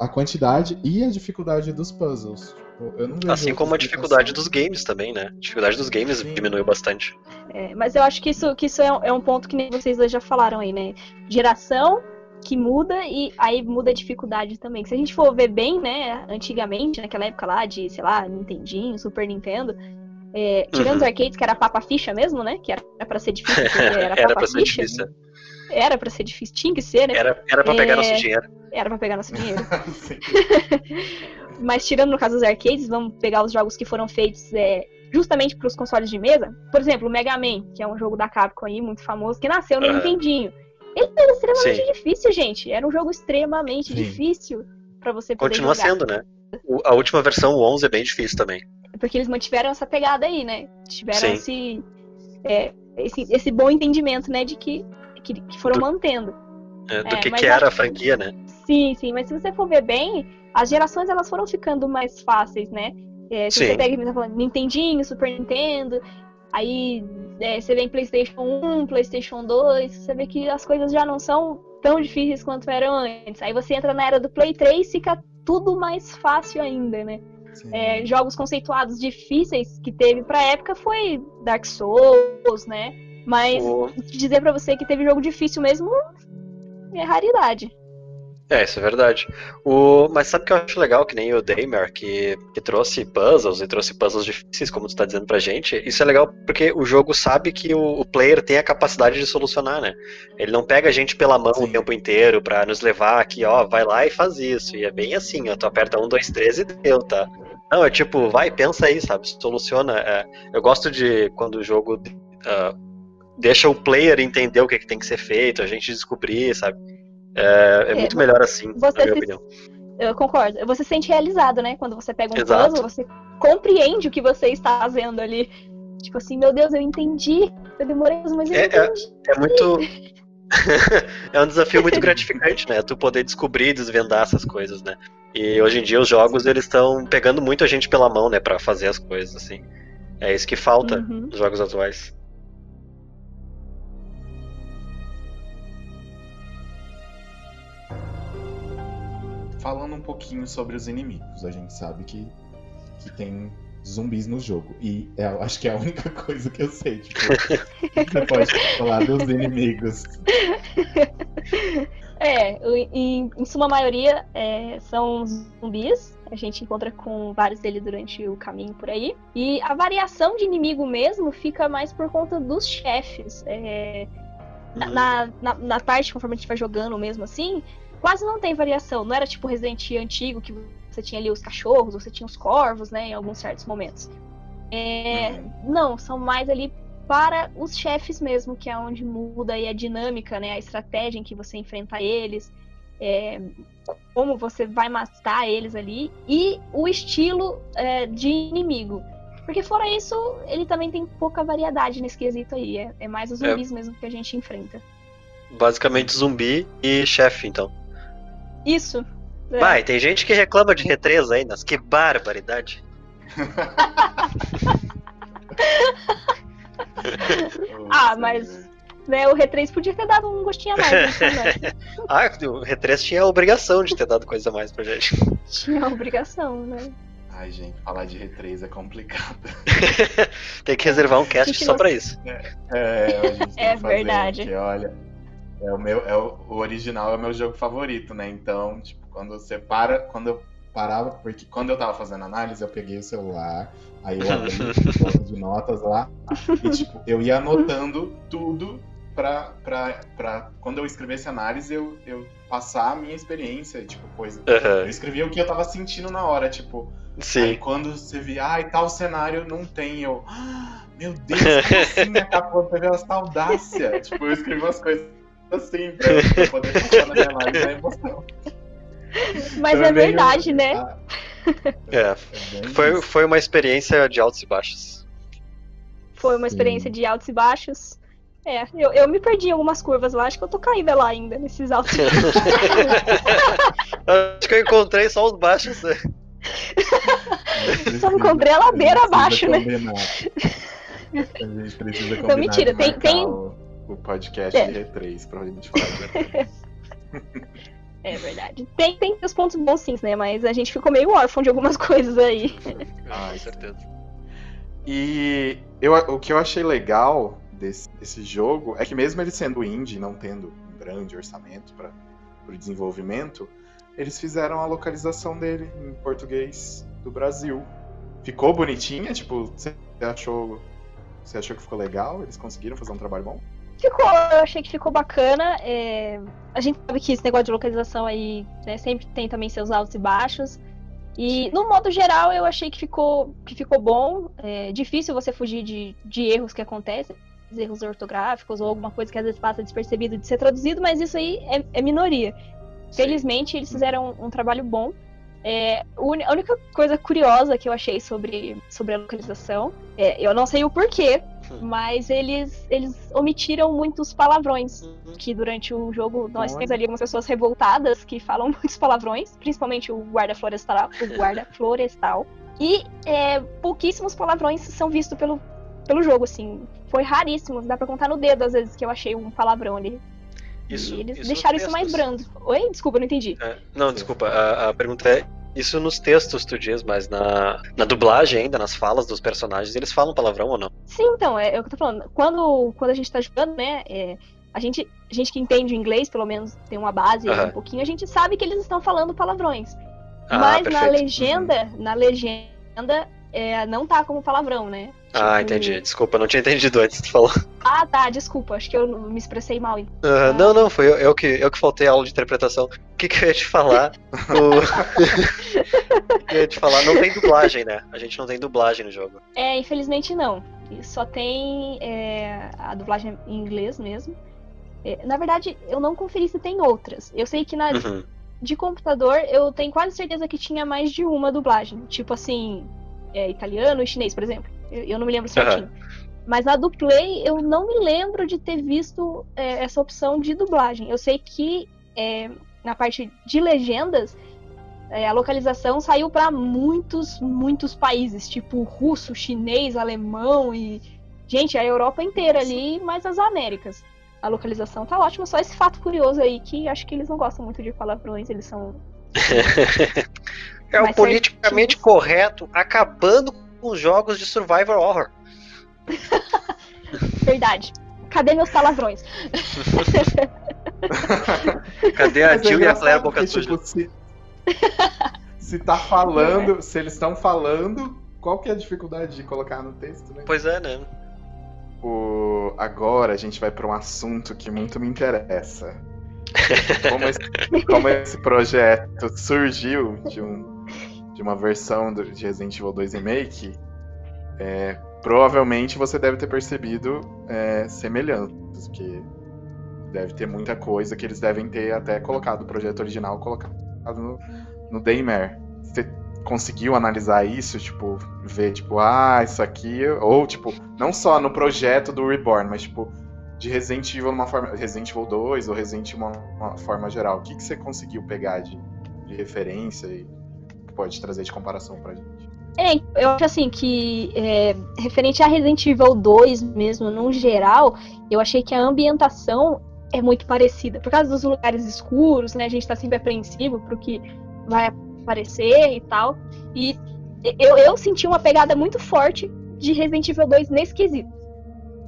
a quantidade e a dificuldade dos puzzles. Tipo, eu não vejo Assim como a dificuldade dos games também, né? A dificuldade dos games Sim. diminuiu bastante. é, mas eu acho que isso, que isso é, um- é um ponto que nem vocês dois já falaram aí, né? Geração que muda e aí muda a dificuldade também. Se a gente for ver bem, né, antigamente, naquela época lá de, sei lá, Nintendinho, Super Nintendo, é, tirando Uhum. os arcades que era papa ficha mesmo, né, que era pra ser difícil, *laughs* era Era papa pra ser ficha. difícil. Era pra ser difícil, tinha que ser, né? Era, era pra pegar É. nosso dinheiro. Era pra pegar nosso dinheiro. *laughs* *laughs* Mas tirando no caso dos arcades, vamos pegar os jogos que foram feitos é, justamente para os consoles de mesa. Por exemplo, o Mega Man, que é um jogo da Capcom aí, muito famoso, que nasceu no Aham. Nintendinho. Ele era extremamente Sim. difícil, gente. Era um jogo extremamente Sim. difícil para você poder Continua jogar. sendo, né? O- a última versão, o 11, é bem difícil também. Porque eles mantiveram essa pegada aí, né? Tiveram Sim. esse, é, esse, esse bom entendimento, né, de que, que, que foram Do- mantendo. É, do É, que, que era a franquia, né? Sim, sim, mas se você for ver bem, as gerações elas foram ficando mais fáceis, né? É, se Sim. você pega, tá falando, Nintendinho, Super Nintendo, aí é, você vem PlayStation 1, PlayStation 2, você vê que as coisas já não são tão difíceis quanto eram antes. Aí você entra na era do Play 3, fica tudo mais fácil ainda, né? É, jogos conceituados difíceis que teve pra época foi Dark Souls, né? Mas O- dizer pra você que teve jogo difícil mesmo é raridade. É, isso é verdade. O... Mas sabe o que eu acho legal, que nem o Damer, que, que trouxe puzzles e trouxe puzzles difíceis, como tu tá dizendo pra gente? Isso é legal porque o jogo sabe que o, o player tem a capacidade de solucionar, né? Ele não pega a gente pela mão o Sim. tempo inteiro pra nos levar aqui, ó, vai lá e faz isso. E é bem assim, ó, tu aperta um, dois, três e deu, tá? Não, é tipo, vai, pensa aí, sabe? Soluciona. é. Eu gosto de quando o jogo ah, deixa o player entender o que, que tem que ser feito, a gente descobrir, sabe? É, é É, muito melhor assim, você na minha se- opinião. Eu concordo. Você se sente realizado, né? Quando você pega um Exato. puzzle, você compreende o que você está fazendo ali. Tipo assim, meu Deus, eu entendi. Eu demorei, mas eu É, é. entendi. É muito. *laughs* é um desafio muito *laughs* gratificante, né? Tu poder descobrir e desvendar essas coisas, né? E hoje em dia os jogos eles estão pegando muito a gente pela mão, né, Pra fazer as coisas assim. É isso que falta Uhum. nos jogos atuais. Falando um pouquinho sobre os inimigos, a gente sabe que, que tem zumbis no jogo. E é, acho que é a única *laughs* coisa que eu sei. Tipo, você pode falar dos inimigos. *laughs* É, em, em suma maioria é, são zumbis. A gente encontra com vários deles durante o caminho por aí. E a variação de inimigo mesmo fica mais por conta dos chefes. É, na, na- na parte, conforme a gente vai jogando mesmo assim, quase não tem variação. Não era tipo Resident Evil antigo, que você tinha ali os cachorros, você tinha os corvos, né, em alguns certos momentos. É, Não, são mais ali para os chefes mesmo, que é onde muda aí a dinâmica, né, a estratégia em que você enfrenta eles, é, como você vai matar eles ali, e o estilo é, de inimigo. Porque fora isso, ele também tem pouca variedade nesse quesito aí. É, é mais os É. zumbis mesmo que a gente enfrenta. Basicamente zumbi e chefe, então. Isso. É. Vai, tem gente que reclama de retresa ainda, que barbaridade. *laughs* Ah, mas né, o R3 podia ter dado um gostinho a mais, então, né? *laughs* Ah, o retresa tinha a obrigação de ter dado coisa a mais pra gente. *laughs* Tinha a obrigação, né? Ai, gente, falar de R3 é complicado. tem que reservar um cast só não- pra isso. É, a gente tem É que fazer, verdade. Porque, olha, é o, meu, é o, o original é o meu jogo favorito, né? Então, tipo, quando você para, quando eu parava, porque quando eu tava fazendo análise, eu peguei o celular, aí eu abri *laughs* bloco de notas lá, e tipo, eu ia anotando tudo pra, pra, pra quando eu escrevesse análise, eu, eu passar a minha experiência, tipo, coisa. Eu Aham, escrevia o que eu tava sentindo na hora, tipo, Aí Sim. quando você vê, ai, tal cenário não tem, eu. "Ah, Meu Deus, como assim acabou? Vê essa audácia. tipo, eu escrevi umas coisas assim pra poder passar na minha live emoção. Mas Então é meio- verdade, né? Ah, É, é foi, isso. foi uma experiência de altos e baixos. Foi uma Sim. experiência de altos e baixos. É, eu, eu me perdi em algumas curvas lá, acho que eu tô caindo lá ainda, nesses altos e baixos. *laughs* Acho que eu encontrei só os baixos. né? Só encontrei a ladeira abaixo, né? combinar. A gente precisa combinar. mentira, de tem- tem- O, o podcast É. de R3 pra gente falar de R3. É verdade. Tem, tem os pontos bons sim, né? Mas a gente ficou meio órfão de algumas *laughs* coisas aí. Ah, com certeza. E eu, o que eu achei legal desse, desse jogo é que mesmo ele sendo indie, não tendo um grande orçamento pra pro desenvolvimento, eles fizeram a localização dele em português do Brasil. Ficou bonitinha? Tipo, você achou, você achou que ficou legal? Eles conseguiram fazer um trabalho bom? Ficou, eu achei que ficou bacana. é, A gente sabe que esse negócio de localização aí né, sempre tem também seus altos e baixos. E no modo geral eu achei que ficou, que ficou bom. É difícil você fugir de, de erros que acontecem, erros ortográficos ou alguma coisa que às vezes passa despercebido de ser traduzido, mas isso aí é, é minoria. Felizmente eles fizeram um, um trabalho bom. É, a única coisa curiosa que eu achei sobre, sobre a localização, é, eu não sei o porquê, mas eles, eles omitiram muitos palavrões. Que durante o jogo nós temos ali algumas pessoas revoltadas que falam *laughs* muitos palavrões, principalmente o guarda florestal. O guarda *laughs* florestal. E é, pouquíssimos palavrões são vistos pelo, pelo jogo, assim. Foi raríssimo, dá pra contar no dedo às vezes que eu achei um palavrão ali. Isso, e eles isso deixaram isso mais brando. Oi? Desculpa, não entendi. É, não, desculpa, a, a pergunta é. Isso nos textos tu diz, mas na, na dublagem ainda, nas falas dos personagens, eles falam palavrão ou não? Sim, então, é, é o que eu tô falando. Quando, quando a gente tá jogando, né, é, a, gente, a gente que entende o inglês, pelo menos tem uma base Aham. um pouquinho, a gente sabe que eles estão falando palavrões. Ah, Mas na perfeito. legenda, na legenda, é, não tá como palavrão, né? Ah, Tipo, entendi. Desculpa, não tinha entendido antes de falar. Ah, tá, desculpa, acho que eu me expressei mal. então. Ah, não, não, foi eu, eu que, eu que faltei a aula de interpretação. O que, que eu ia te falar? *laughs* O- *laughs* eu ia te falar, não tem dublagem, né? A gente não tem dublagem no jogo. É, infelizmente não. Só tem é, a dublagem em inglês mesmo. É, na verdade, eu não conferi se tem outras. Eu sei que na, Uhum. de computador eu tenho quase certeza que tinha mais de uma dublagem. Tipo assim, é, italiano e chinês, por exemplo. Eu, eu não me lembro certinho. Mas na do Play eu não me lembro de ter visto é, essa opção de dublagem. Eu sei que é, na parte de legendas é, a localização saiu para muitos, muitos países, tipo russo, chinês, alemão e. Gente, a Europa inteira ali, mais as Américas. A localização tá ótima, só esse fato curioso aí que acho que eles não gostam muito de palavrões, eles são. *laughs* *laughs* É o politicamente correto, acabando com os jogos de Survivor Horror. *laughs* Verdade. Cadê meus palavrões? *laughs* Cadê a é Jill e a Claire boca porque, suja? tipo, se, se tá falando, se eles estão falando, qual que é a dificuldade de colocar no texto, né? Pois é, né? O... Agora a gente vai para um assunto que muito me interessa. *laughs* Como esse, como esse projeto surgiu de, um, de uma versão de Resident Evil 2 Remake, é, provavelmente você deve ter percebido é, semelhanças, porque deve ter muita coisa que eles devem ter até colocado o projeto original colocado no, no Daymare. Você conseguiu analisar isso, tipo, ver, tipo, ah, isso aqui, ou, tipo, não só no projeto do Reborn, mas, tipo, de Resident Evil numa forma, Resident Evil 2 ou Resident Evil uma, uma forma geral. O que, que você conseguiu pegar de, de referência e pode trazer de comparação pra gente? É, eu acho assim que é, referente a Resident Evil 2 mesmo, no geral, eu achei que a ambientação é muito parecida. Por causa dos lugares escuros, né? A gente tá sempre apreensivo pro que vai aparecer e tal. E eu, eu senti uma pegada muito forte de Resident Evil 2 nesse quesito.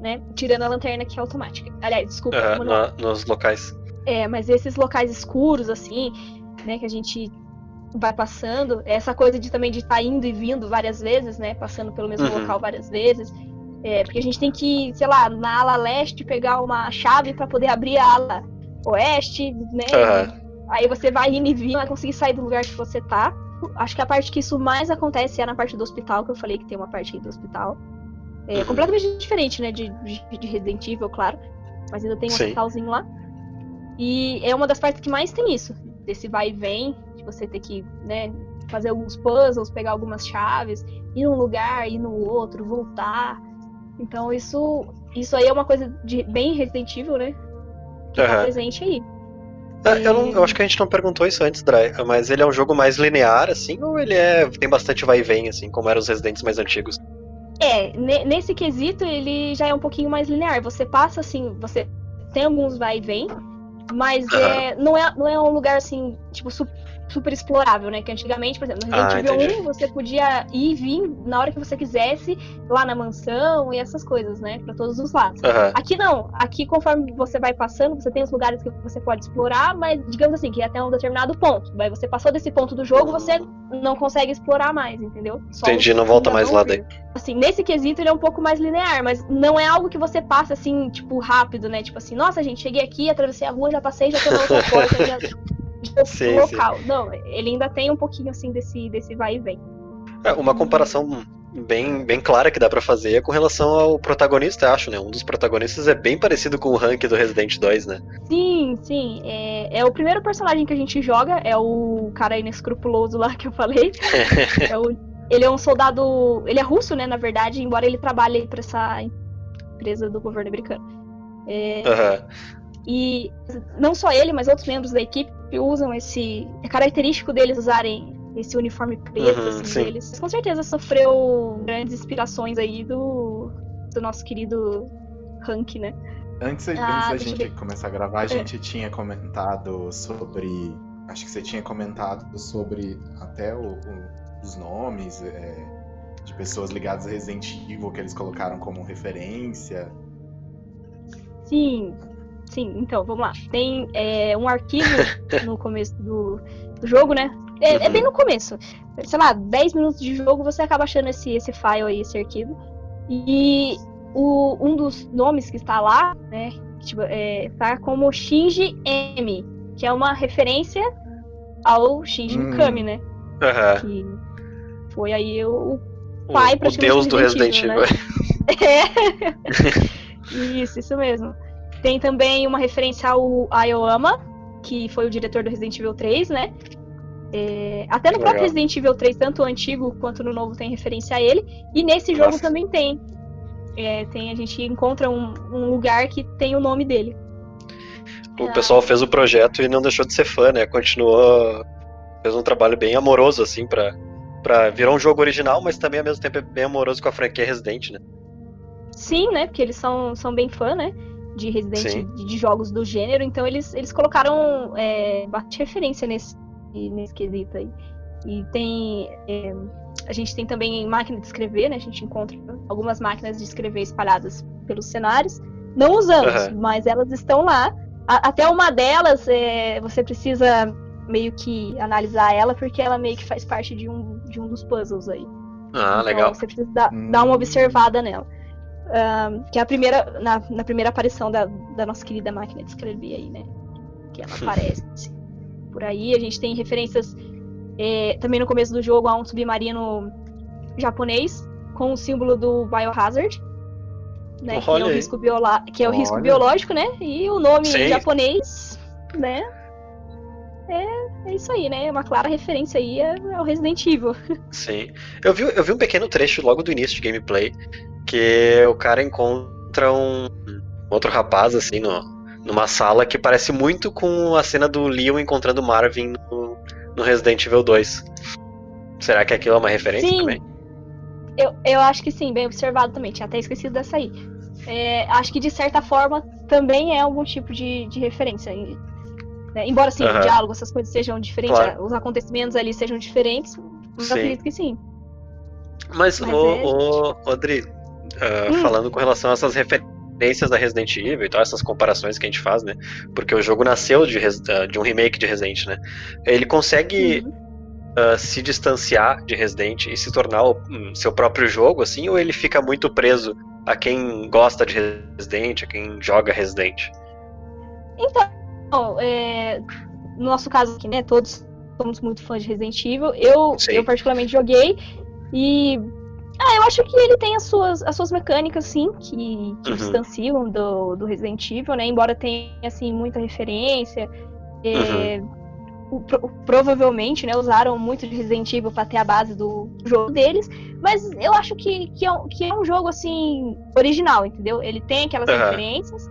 Né? Tirando a lanterna que é automática. Aliás, desculpa, na- nos locais. É, mas esses locais escuros, assim, né, que a gente vai passando, essa coisa de também de estar indo e vindo várias vezes, né, passando pelo mesmo Uhum. local várias vezes. É, porque a gente tem que, sei lá, na ala leste pegar uma chave para poder abrir a ala oeste, né? Aham. Aí você vai indo e vindo, vai conseguir sair do lugar que você tá. Acho que a parte que isso mais acontece é na parte do hospital, que eu falei que tem uma parte aí do hospital. É Uhum. completamente diferente, né, de, de, de Resident Evil, claro. Mas ainda tem um Sim. hospitalzinho lá. E é uma das partes que mais tem isso. Desse vai e vem, de você ter que, né, fazer alguns puzzles, pegar algumas chaves, ir num lugar, ir no outro, voltar. Então isso, isso aí é uma coisa de bem Resident Evil, né? Que tá Aham. presente aí. Ah, Eu, não- eu acho que a gente não perguntou isso antes, Dry, mas ele é um jogo mais linear, assim, ou ele é tem bastante vai e vem, assim, como eram os Residentes mais antigos? É, ne- nesse quesito ele já é um pouquinho mais linear. Você passa assim, você tem alguns vai e vem, mas Aham. é, não, é, não é um lugar assim, tipo, su- super explorável, né? Que antigamente, por exemplo, no Ah, Resident Evil entendi. 1, você podia ir e vir na hora que você quisesse, lá na mansão e essas coisas, né? Pra todos os lados. Aham. Aqui não. Aqui, conforme você vai passando, você tem os lugares que você pode explorar, mas digamos assim, que é até um determinado ponto. Aí você passou desse ponto do jogo, você não consegue explorar mais, entendeu? Só Entendi, não volta mais lá daí. Assim, nesse quesito ele é um pouco mais linear, mas não é algo que você passa assim, tipo, rápido, né? Tipo assim, nossa, gente, cheguei aqui, atravessei a rua, já passei, já tô na outra *laughs* porta, já, tô Sim, local. Não, ele ainda tem um pouquinho assim desse, desse vai e vem. É, uma comparação bem, bem clara que dá pra fazer é com relação ao protagonista, acho, né? Um dos protagonistas é bem parecido com o Hank do Resident 2, né? Sim, sim. É, é o primeiro personagem que a gente joga, é o cara inescrupuloso lá que eu falei. *laughs* É o- ele é um soldado. Ele é russo, né, na verdade, embora ele trabalhe pra essa empresa do governo americano. É, Aham. E não só ele, mas outros membros da equipe usam esse. É característico deles usarem esse uniforme preto, Uhum, assim, sim. deles. Com certeza sofreu grandes inspirações aí do, do nosso querido Hank, né? Antes, Ah, antes da gente ver. É. começar a gravar, a gente tinha comentado sobre. Acho que você tinha comentado sobre até o- o- os nomes é, de pessoas ligadas a Resident Evil que eles colocaram como referência. Sim, sim, então, vamos lá. Tem é, um arquivo *laughs* no começo do, do jogo, né? É, é Uhum. bem no começo. Sei lá, 10 minutos de jogo, você acaba achando esse, esse file aí, esse arquivo. E o, um dos nomes que está lá, né? Tipo, é, tá como Shinji M, que é uma referência ao Shinji Hum. Mikami, né? Aham. Que foi aí o, O, pai o praticamente deus do Resident Evil. Evil, *laughs* É. *laughs* isso, isso mesmo. Tem também uma referência ao Aoyama, que foi o diretor do Resident Evil 3, né? É, até no Legal. próprio Resident Evil 3, tanto o antigo quanto no novo, tem referência a ele. E nesse jogo Nossa. também tem. É, tem. A gente encontra um, um lugar que tem o nome dele. O pessoal fez o projeto e não deixou de ser fã, né? Continuou. Fez um trabalho bem amoroso, assim, pra, pra virar um jogo original, mas também ao mesmo tempo é bem amoroso com a franquia Resident, né? Sim, né? Porque eles são, são bem fã, né? De Resident de, de jogos do gênero, então eles, eles colocaram é, bastante referência nesse, nesse quesito aí. E tem. é, a gente tem também máquina de escrever, né? A gente encontra algumas máquinas de escrever espalhadas pelos cenários. Não usamos, Aham. mas elas estão lá. A- até uma delas, é, você precisa meio que analisar ela, porque ela meio que faz parte de um, de um dos puzzles aí. Ah, Então, legal. Você precisa dar, Hum. dar uma observada nela. Que é a primeira, na, na primeira aparição da, da nossa querida máquina de escrever aí, né? Que ela aparece. Por aí a gente tem referências é, também no começo do jogo a um submarino japonês com o símbolo do Biohazard. Né, que é o, risco, é o risco Olha. biológico, né? E o nome Sim. japonês, né? É, é isso aí, né? Uma clara referência aí ao Resident Evil. *laughs* Sim. Eu vi, eu vi um pequeno trecho logo do início de gameplay que o cara encontra um outro rapaz, assim, no, numa sala que parece muito com a cena do Leon encontrando Marvin no, no Resident Evil 2. Será que aquilo é uma referência Sim. também? Eu, eu acho que sim, bem observado também. Tinha até esquecido dessa aí. É, acho que de certa forma também é algum tipo de, de referência. Né? Embora sim, Aham. o diálogo, essas coisas sejam diferentes, Claro. os acontecimentos ali sejam diferentes, eu Sim. acredito que sim. Mas, Mas o, é, o, Odri, ah, Hum. falando com relação a essas referências da Resident Evil e tal, essas comparações que a gente faz, né? Porque o jogo nasceu de, ah, de um remake de Resident, né? Ele consegue Uhum. ah, se distanciar de Resident e se tornar o hum, seu próprio jogo, assim, ou ele fica muito preso a quem gosta de Resident, a quem joga Resident? Bom, é, no nosso caso aqui, né, todos somos muito fãs de Resident Evil. Eu, Sim. eu particularmente joguei e ah, eu acho que ele tem as suas, as suas mecânicas, sim, que, que Uhum. distanciam do, do Resident Evil, né? Embora tenha assim muita referência. é, o- pro- provavelmente, né, usaram muito de Resident Evil para ter a base do jogo deles, mas eu acho que, que, é, um, que é um jogo assim original, entendeu? Ele tem aquelas Aham. referências,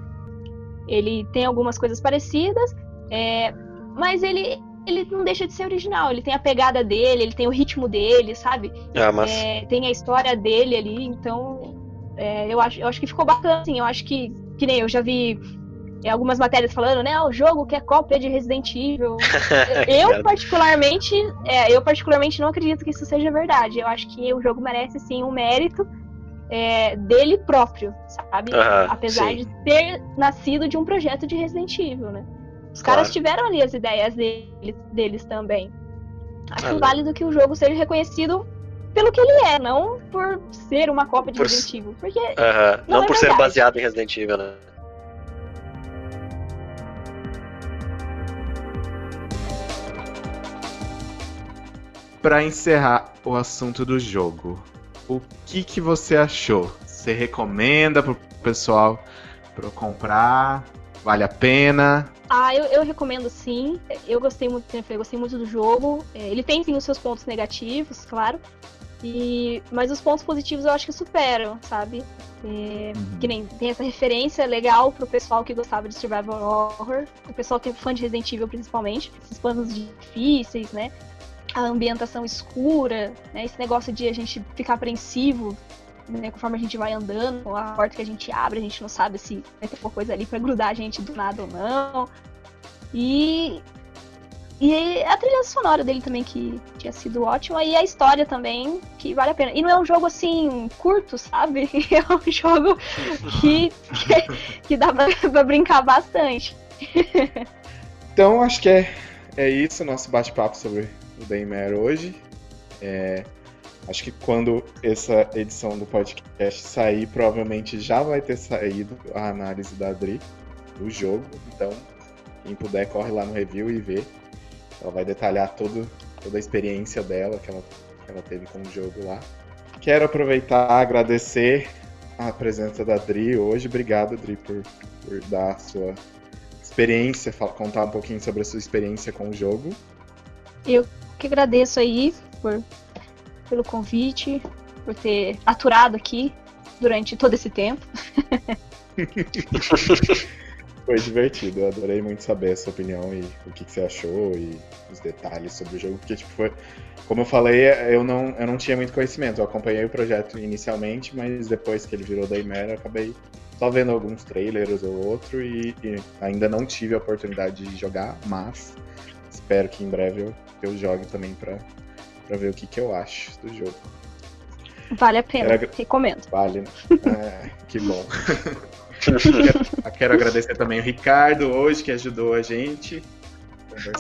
ele tem algumas coisas parecidas, é, mas ele, ele não deixa de ser original. Ele tem a pegada dele, ele tem o ritmo dele, sabe? Ah, mas. É, tem a história dele ali, então é, eu, acho, eu acho que ficou bacana, assim. Eu acho que, que nem eu já vi é, algumas matérias falando, né? O jogo que é cópia de Resident Evil. *laughs* eu particularmente, é, eu particularmente não acredito que isso seja verdade. Eu acho que o jogo merece sim um mérito é, dele próprio, sabe? Apesar sim. de ter nascido de um projeto de Resident Evil, né? Os claro. caras tiveram ali as ideias deles, deles também. Acho ah, válido que o jogo seja reconhecido pelo que ele é, não por ser uma cópia de por... Resident Evil. Porque uh -huh. não, não é por verdade. ser baseado em Resident Evil, né? Para encerrar o assunto do jogo, o que que você achou? Você recomenda pro pessoal para comprar? Vale a pena? Ah, eu, eu, recomendo sim. Eu gostei muito, eu gostei muito do jogo. É, ele tem sim os seus pontos negativos, claro. E, mas os pontos positivos eu acho que superam, sabe? É, uhum. Que nem tem essa referência legal pro pessoal que gostava de survival horror, o pessoal que é fã de Resident Evil principalmente, esses planos difíceis, né? A ambientação escura, né? Esse negócio de a gente ficar apreensivo né, conforme a gente vai andando, a porta que a gente abre, a gente não sabe se vai ter alguma coisa ali para grudar a gente do nada ou não. E e a trilha sonora dele também, que tinha sido ótima, e a história também, que vale a pena. E não é um jogo assim, curto, sabe? *laughs* É um jogo que, que, *laughs* que dá pra, brincar bastante. *laughs* então, acho que é, é isso, nosso bate-papo sobre o Daymare hoje. É, acho que quando essa edição do podcast sair, provavelmente já vai ter saído a análise da Adri do jogo. Então, quem puder, corre lá no review e vê. Ela vai detalhar todo, toda a experiência dela que ela, que ela teve com o jogo lá. Quero aproveitar agradecer a presença da Dri hoje. Obrigado, Dri, por, por dar a sua experiência, contar um pouquinho sobre a sua experiência com o jogo. Eu que agradeço aí por, pelo convite, por ter aturado aqui durante todo esse tempo. *laughs* Foi divertido, eu adorei muito saber a sua opinião e o que, que, você achou e os detalhes sobre o jogo, porque tipo, foi. Como eu falei, eu não, eu não tinha muito conhecimento. Eu acompanhei o projeto inicialmente, mas depois que ele virou Daymare, eu acabei só vendo alguns trailers ou outro e, e, ainda não tive a oportunidade de jogar, mas espero que em breve eu, eu jogue também para ver o que, que eu acho do jogo. Vale a pena, Era... recomendo. Vale, né? É, que bom. *laughs* quero, quero agradecer também o Ricardo hoje, que ajudou a gente.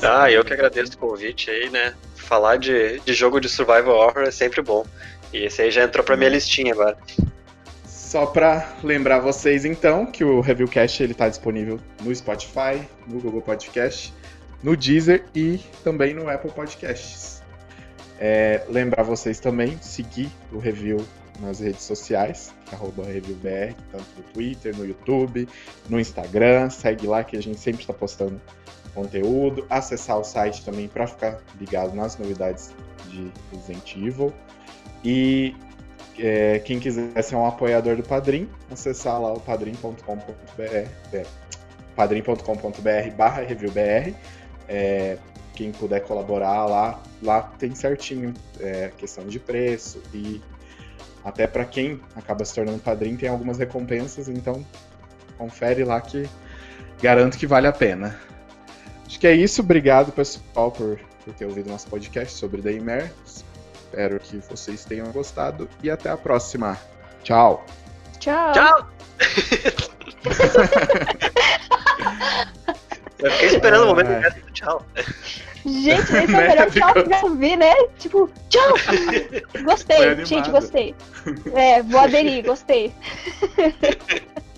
Ah, eu que agradeço o convite aí, né? Falar de, de jogo de survival horror é sempre bom. E esse aí já entrou pra minha uhum. listinha agora. Só para lembrar vocês então que o Reviewcast ele tá disponível no Spotify, no Google Podcast, no Deezer e também no Apple Podcasts. É, lembrar vocês também seguir o Review nas redes sociais, arroba ReviewBR, tanto no Twitter, no YouTube, no Instagram. Segue lá que a gente sempre está postando conteúdo. Acessar o site também para ficar ligado nas novidades de Resident Evil. E é, quem quiser ser um apoiador do Padrim, acessar lá o padrim.com.br é, padrim.com.br barra reviewbr. É, quem puder colaborar lá, lá tem certinho é, questão de preço e até para quem acaba se tornando padrinho tem algumas recompensas, então confere lá que garanto que vale a pena. Acho que é isso. Obrigado, pessoal, por, por ter ouvido nosso podcast sobre Daymare. Espero que vocês tenham gostado e até a próxima. Tchau. Tchau. Tchau. *laughs* Eu fiquei esperando o momento do tchau. Gente, esse é o *laughs* né? melhor tchau que já ouvi, né? Tipo, tchau! *laughs* Gostei, gente, gostei. É, vou aderir, gostei. *laughs*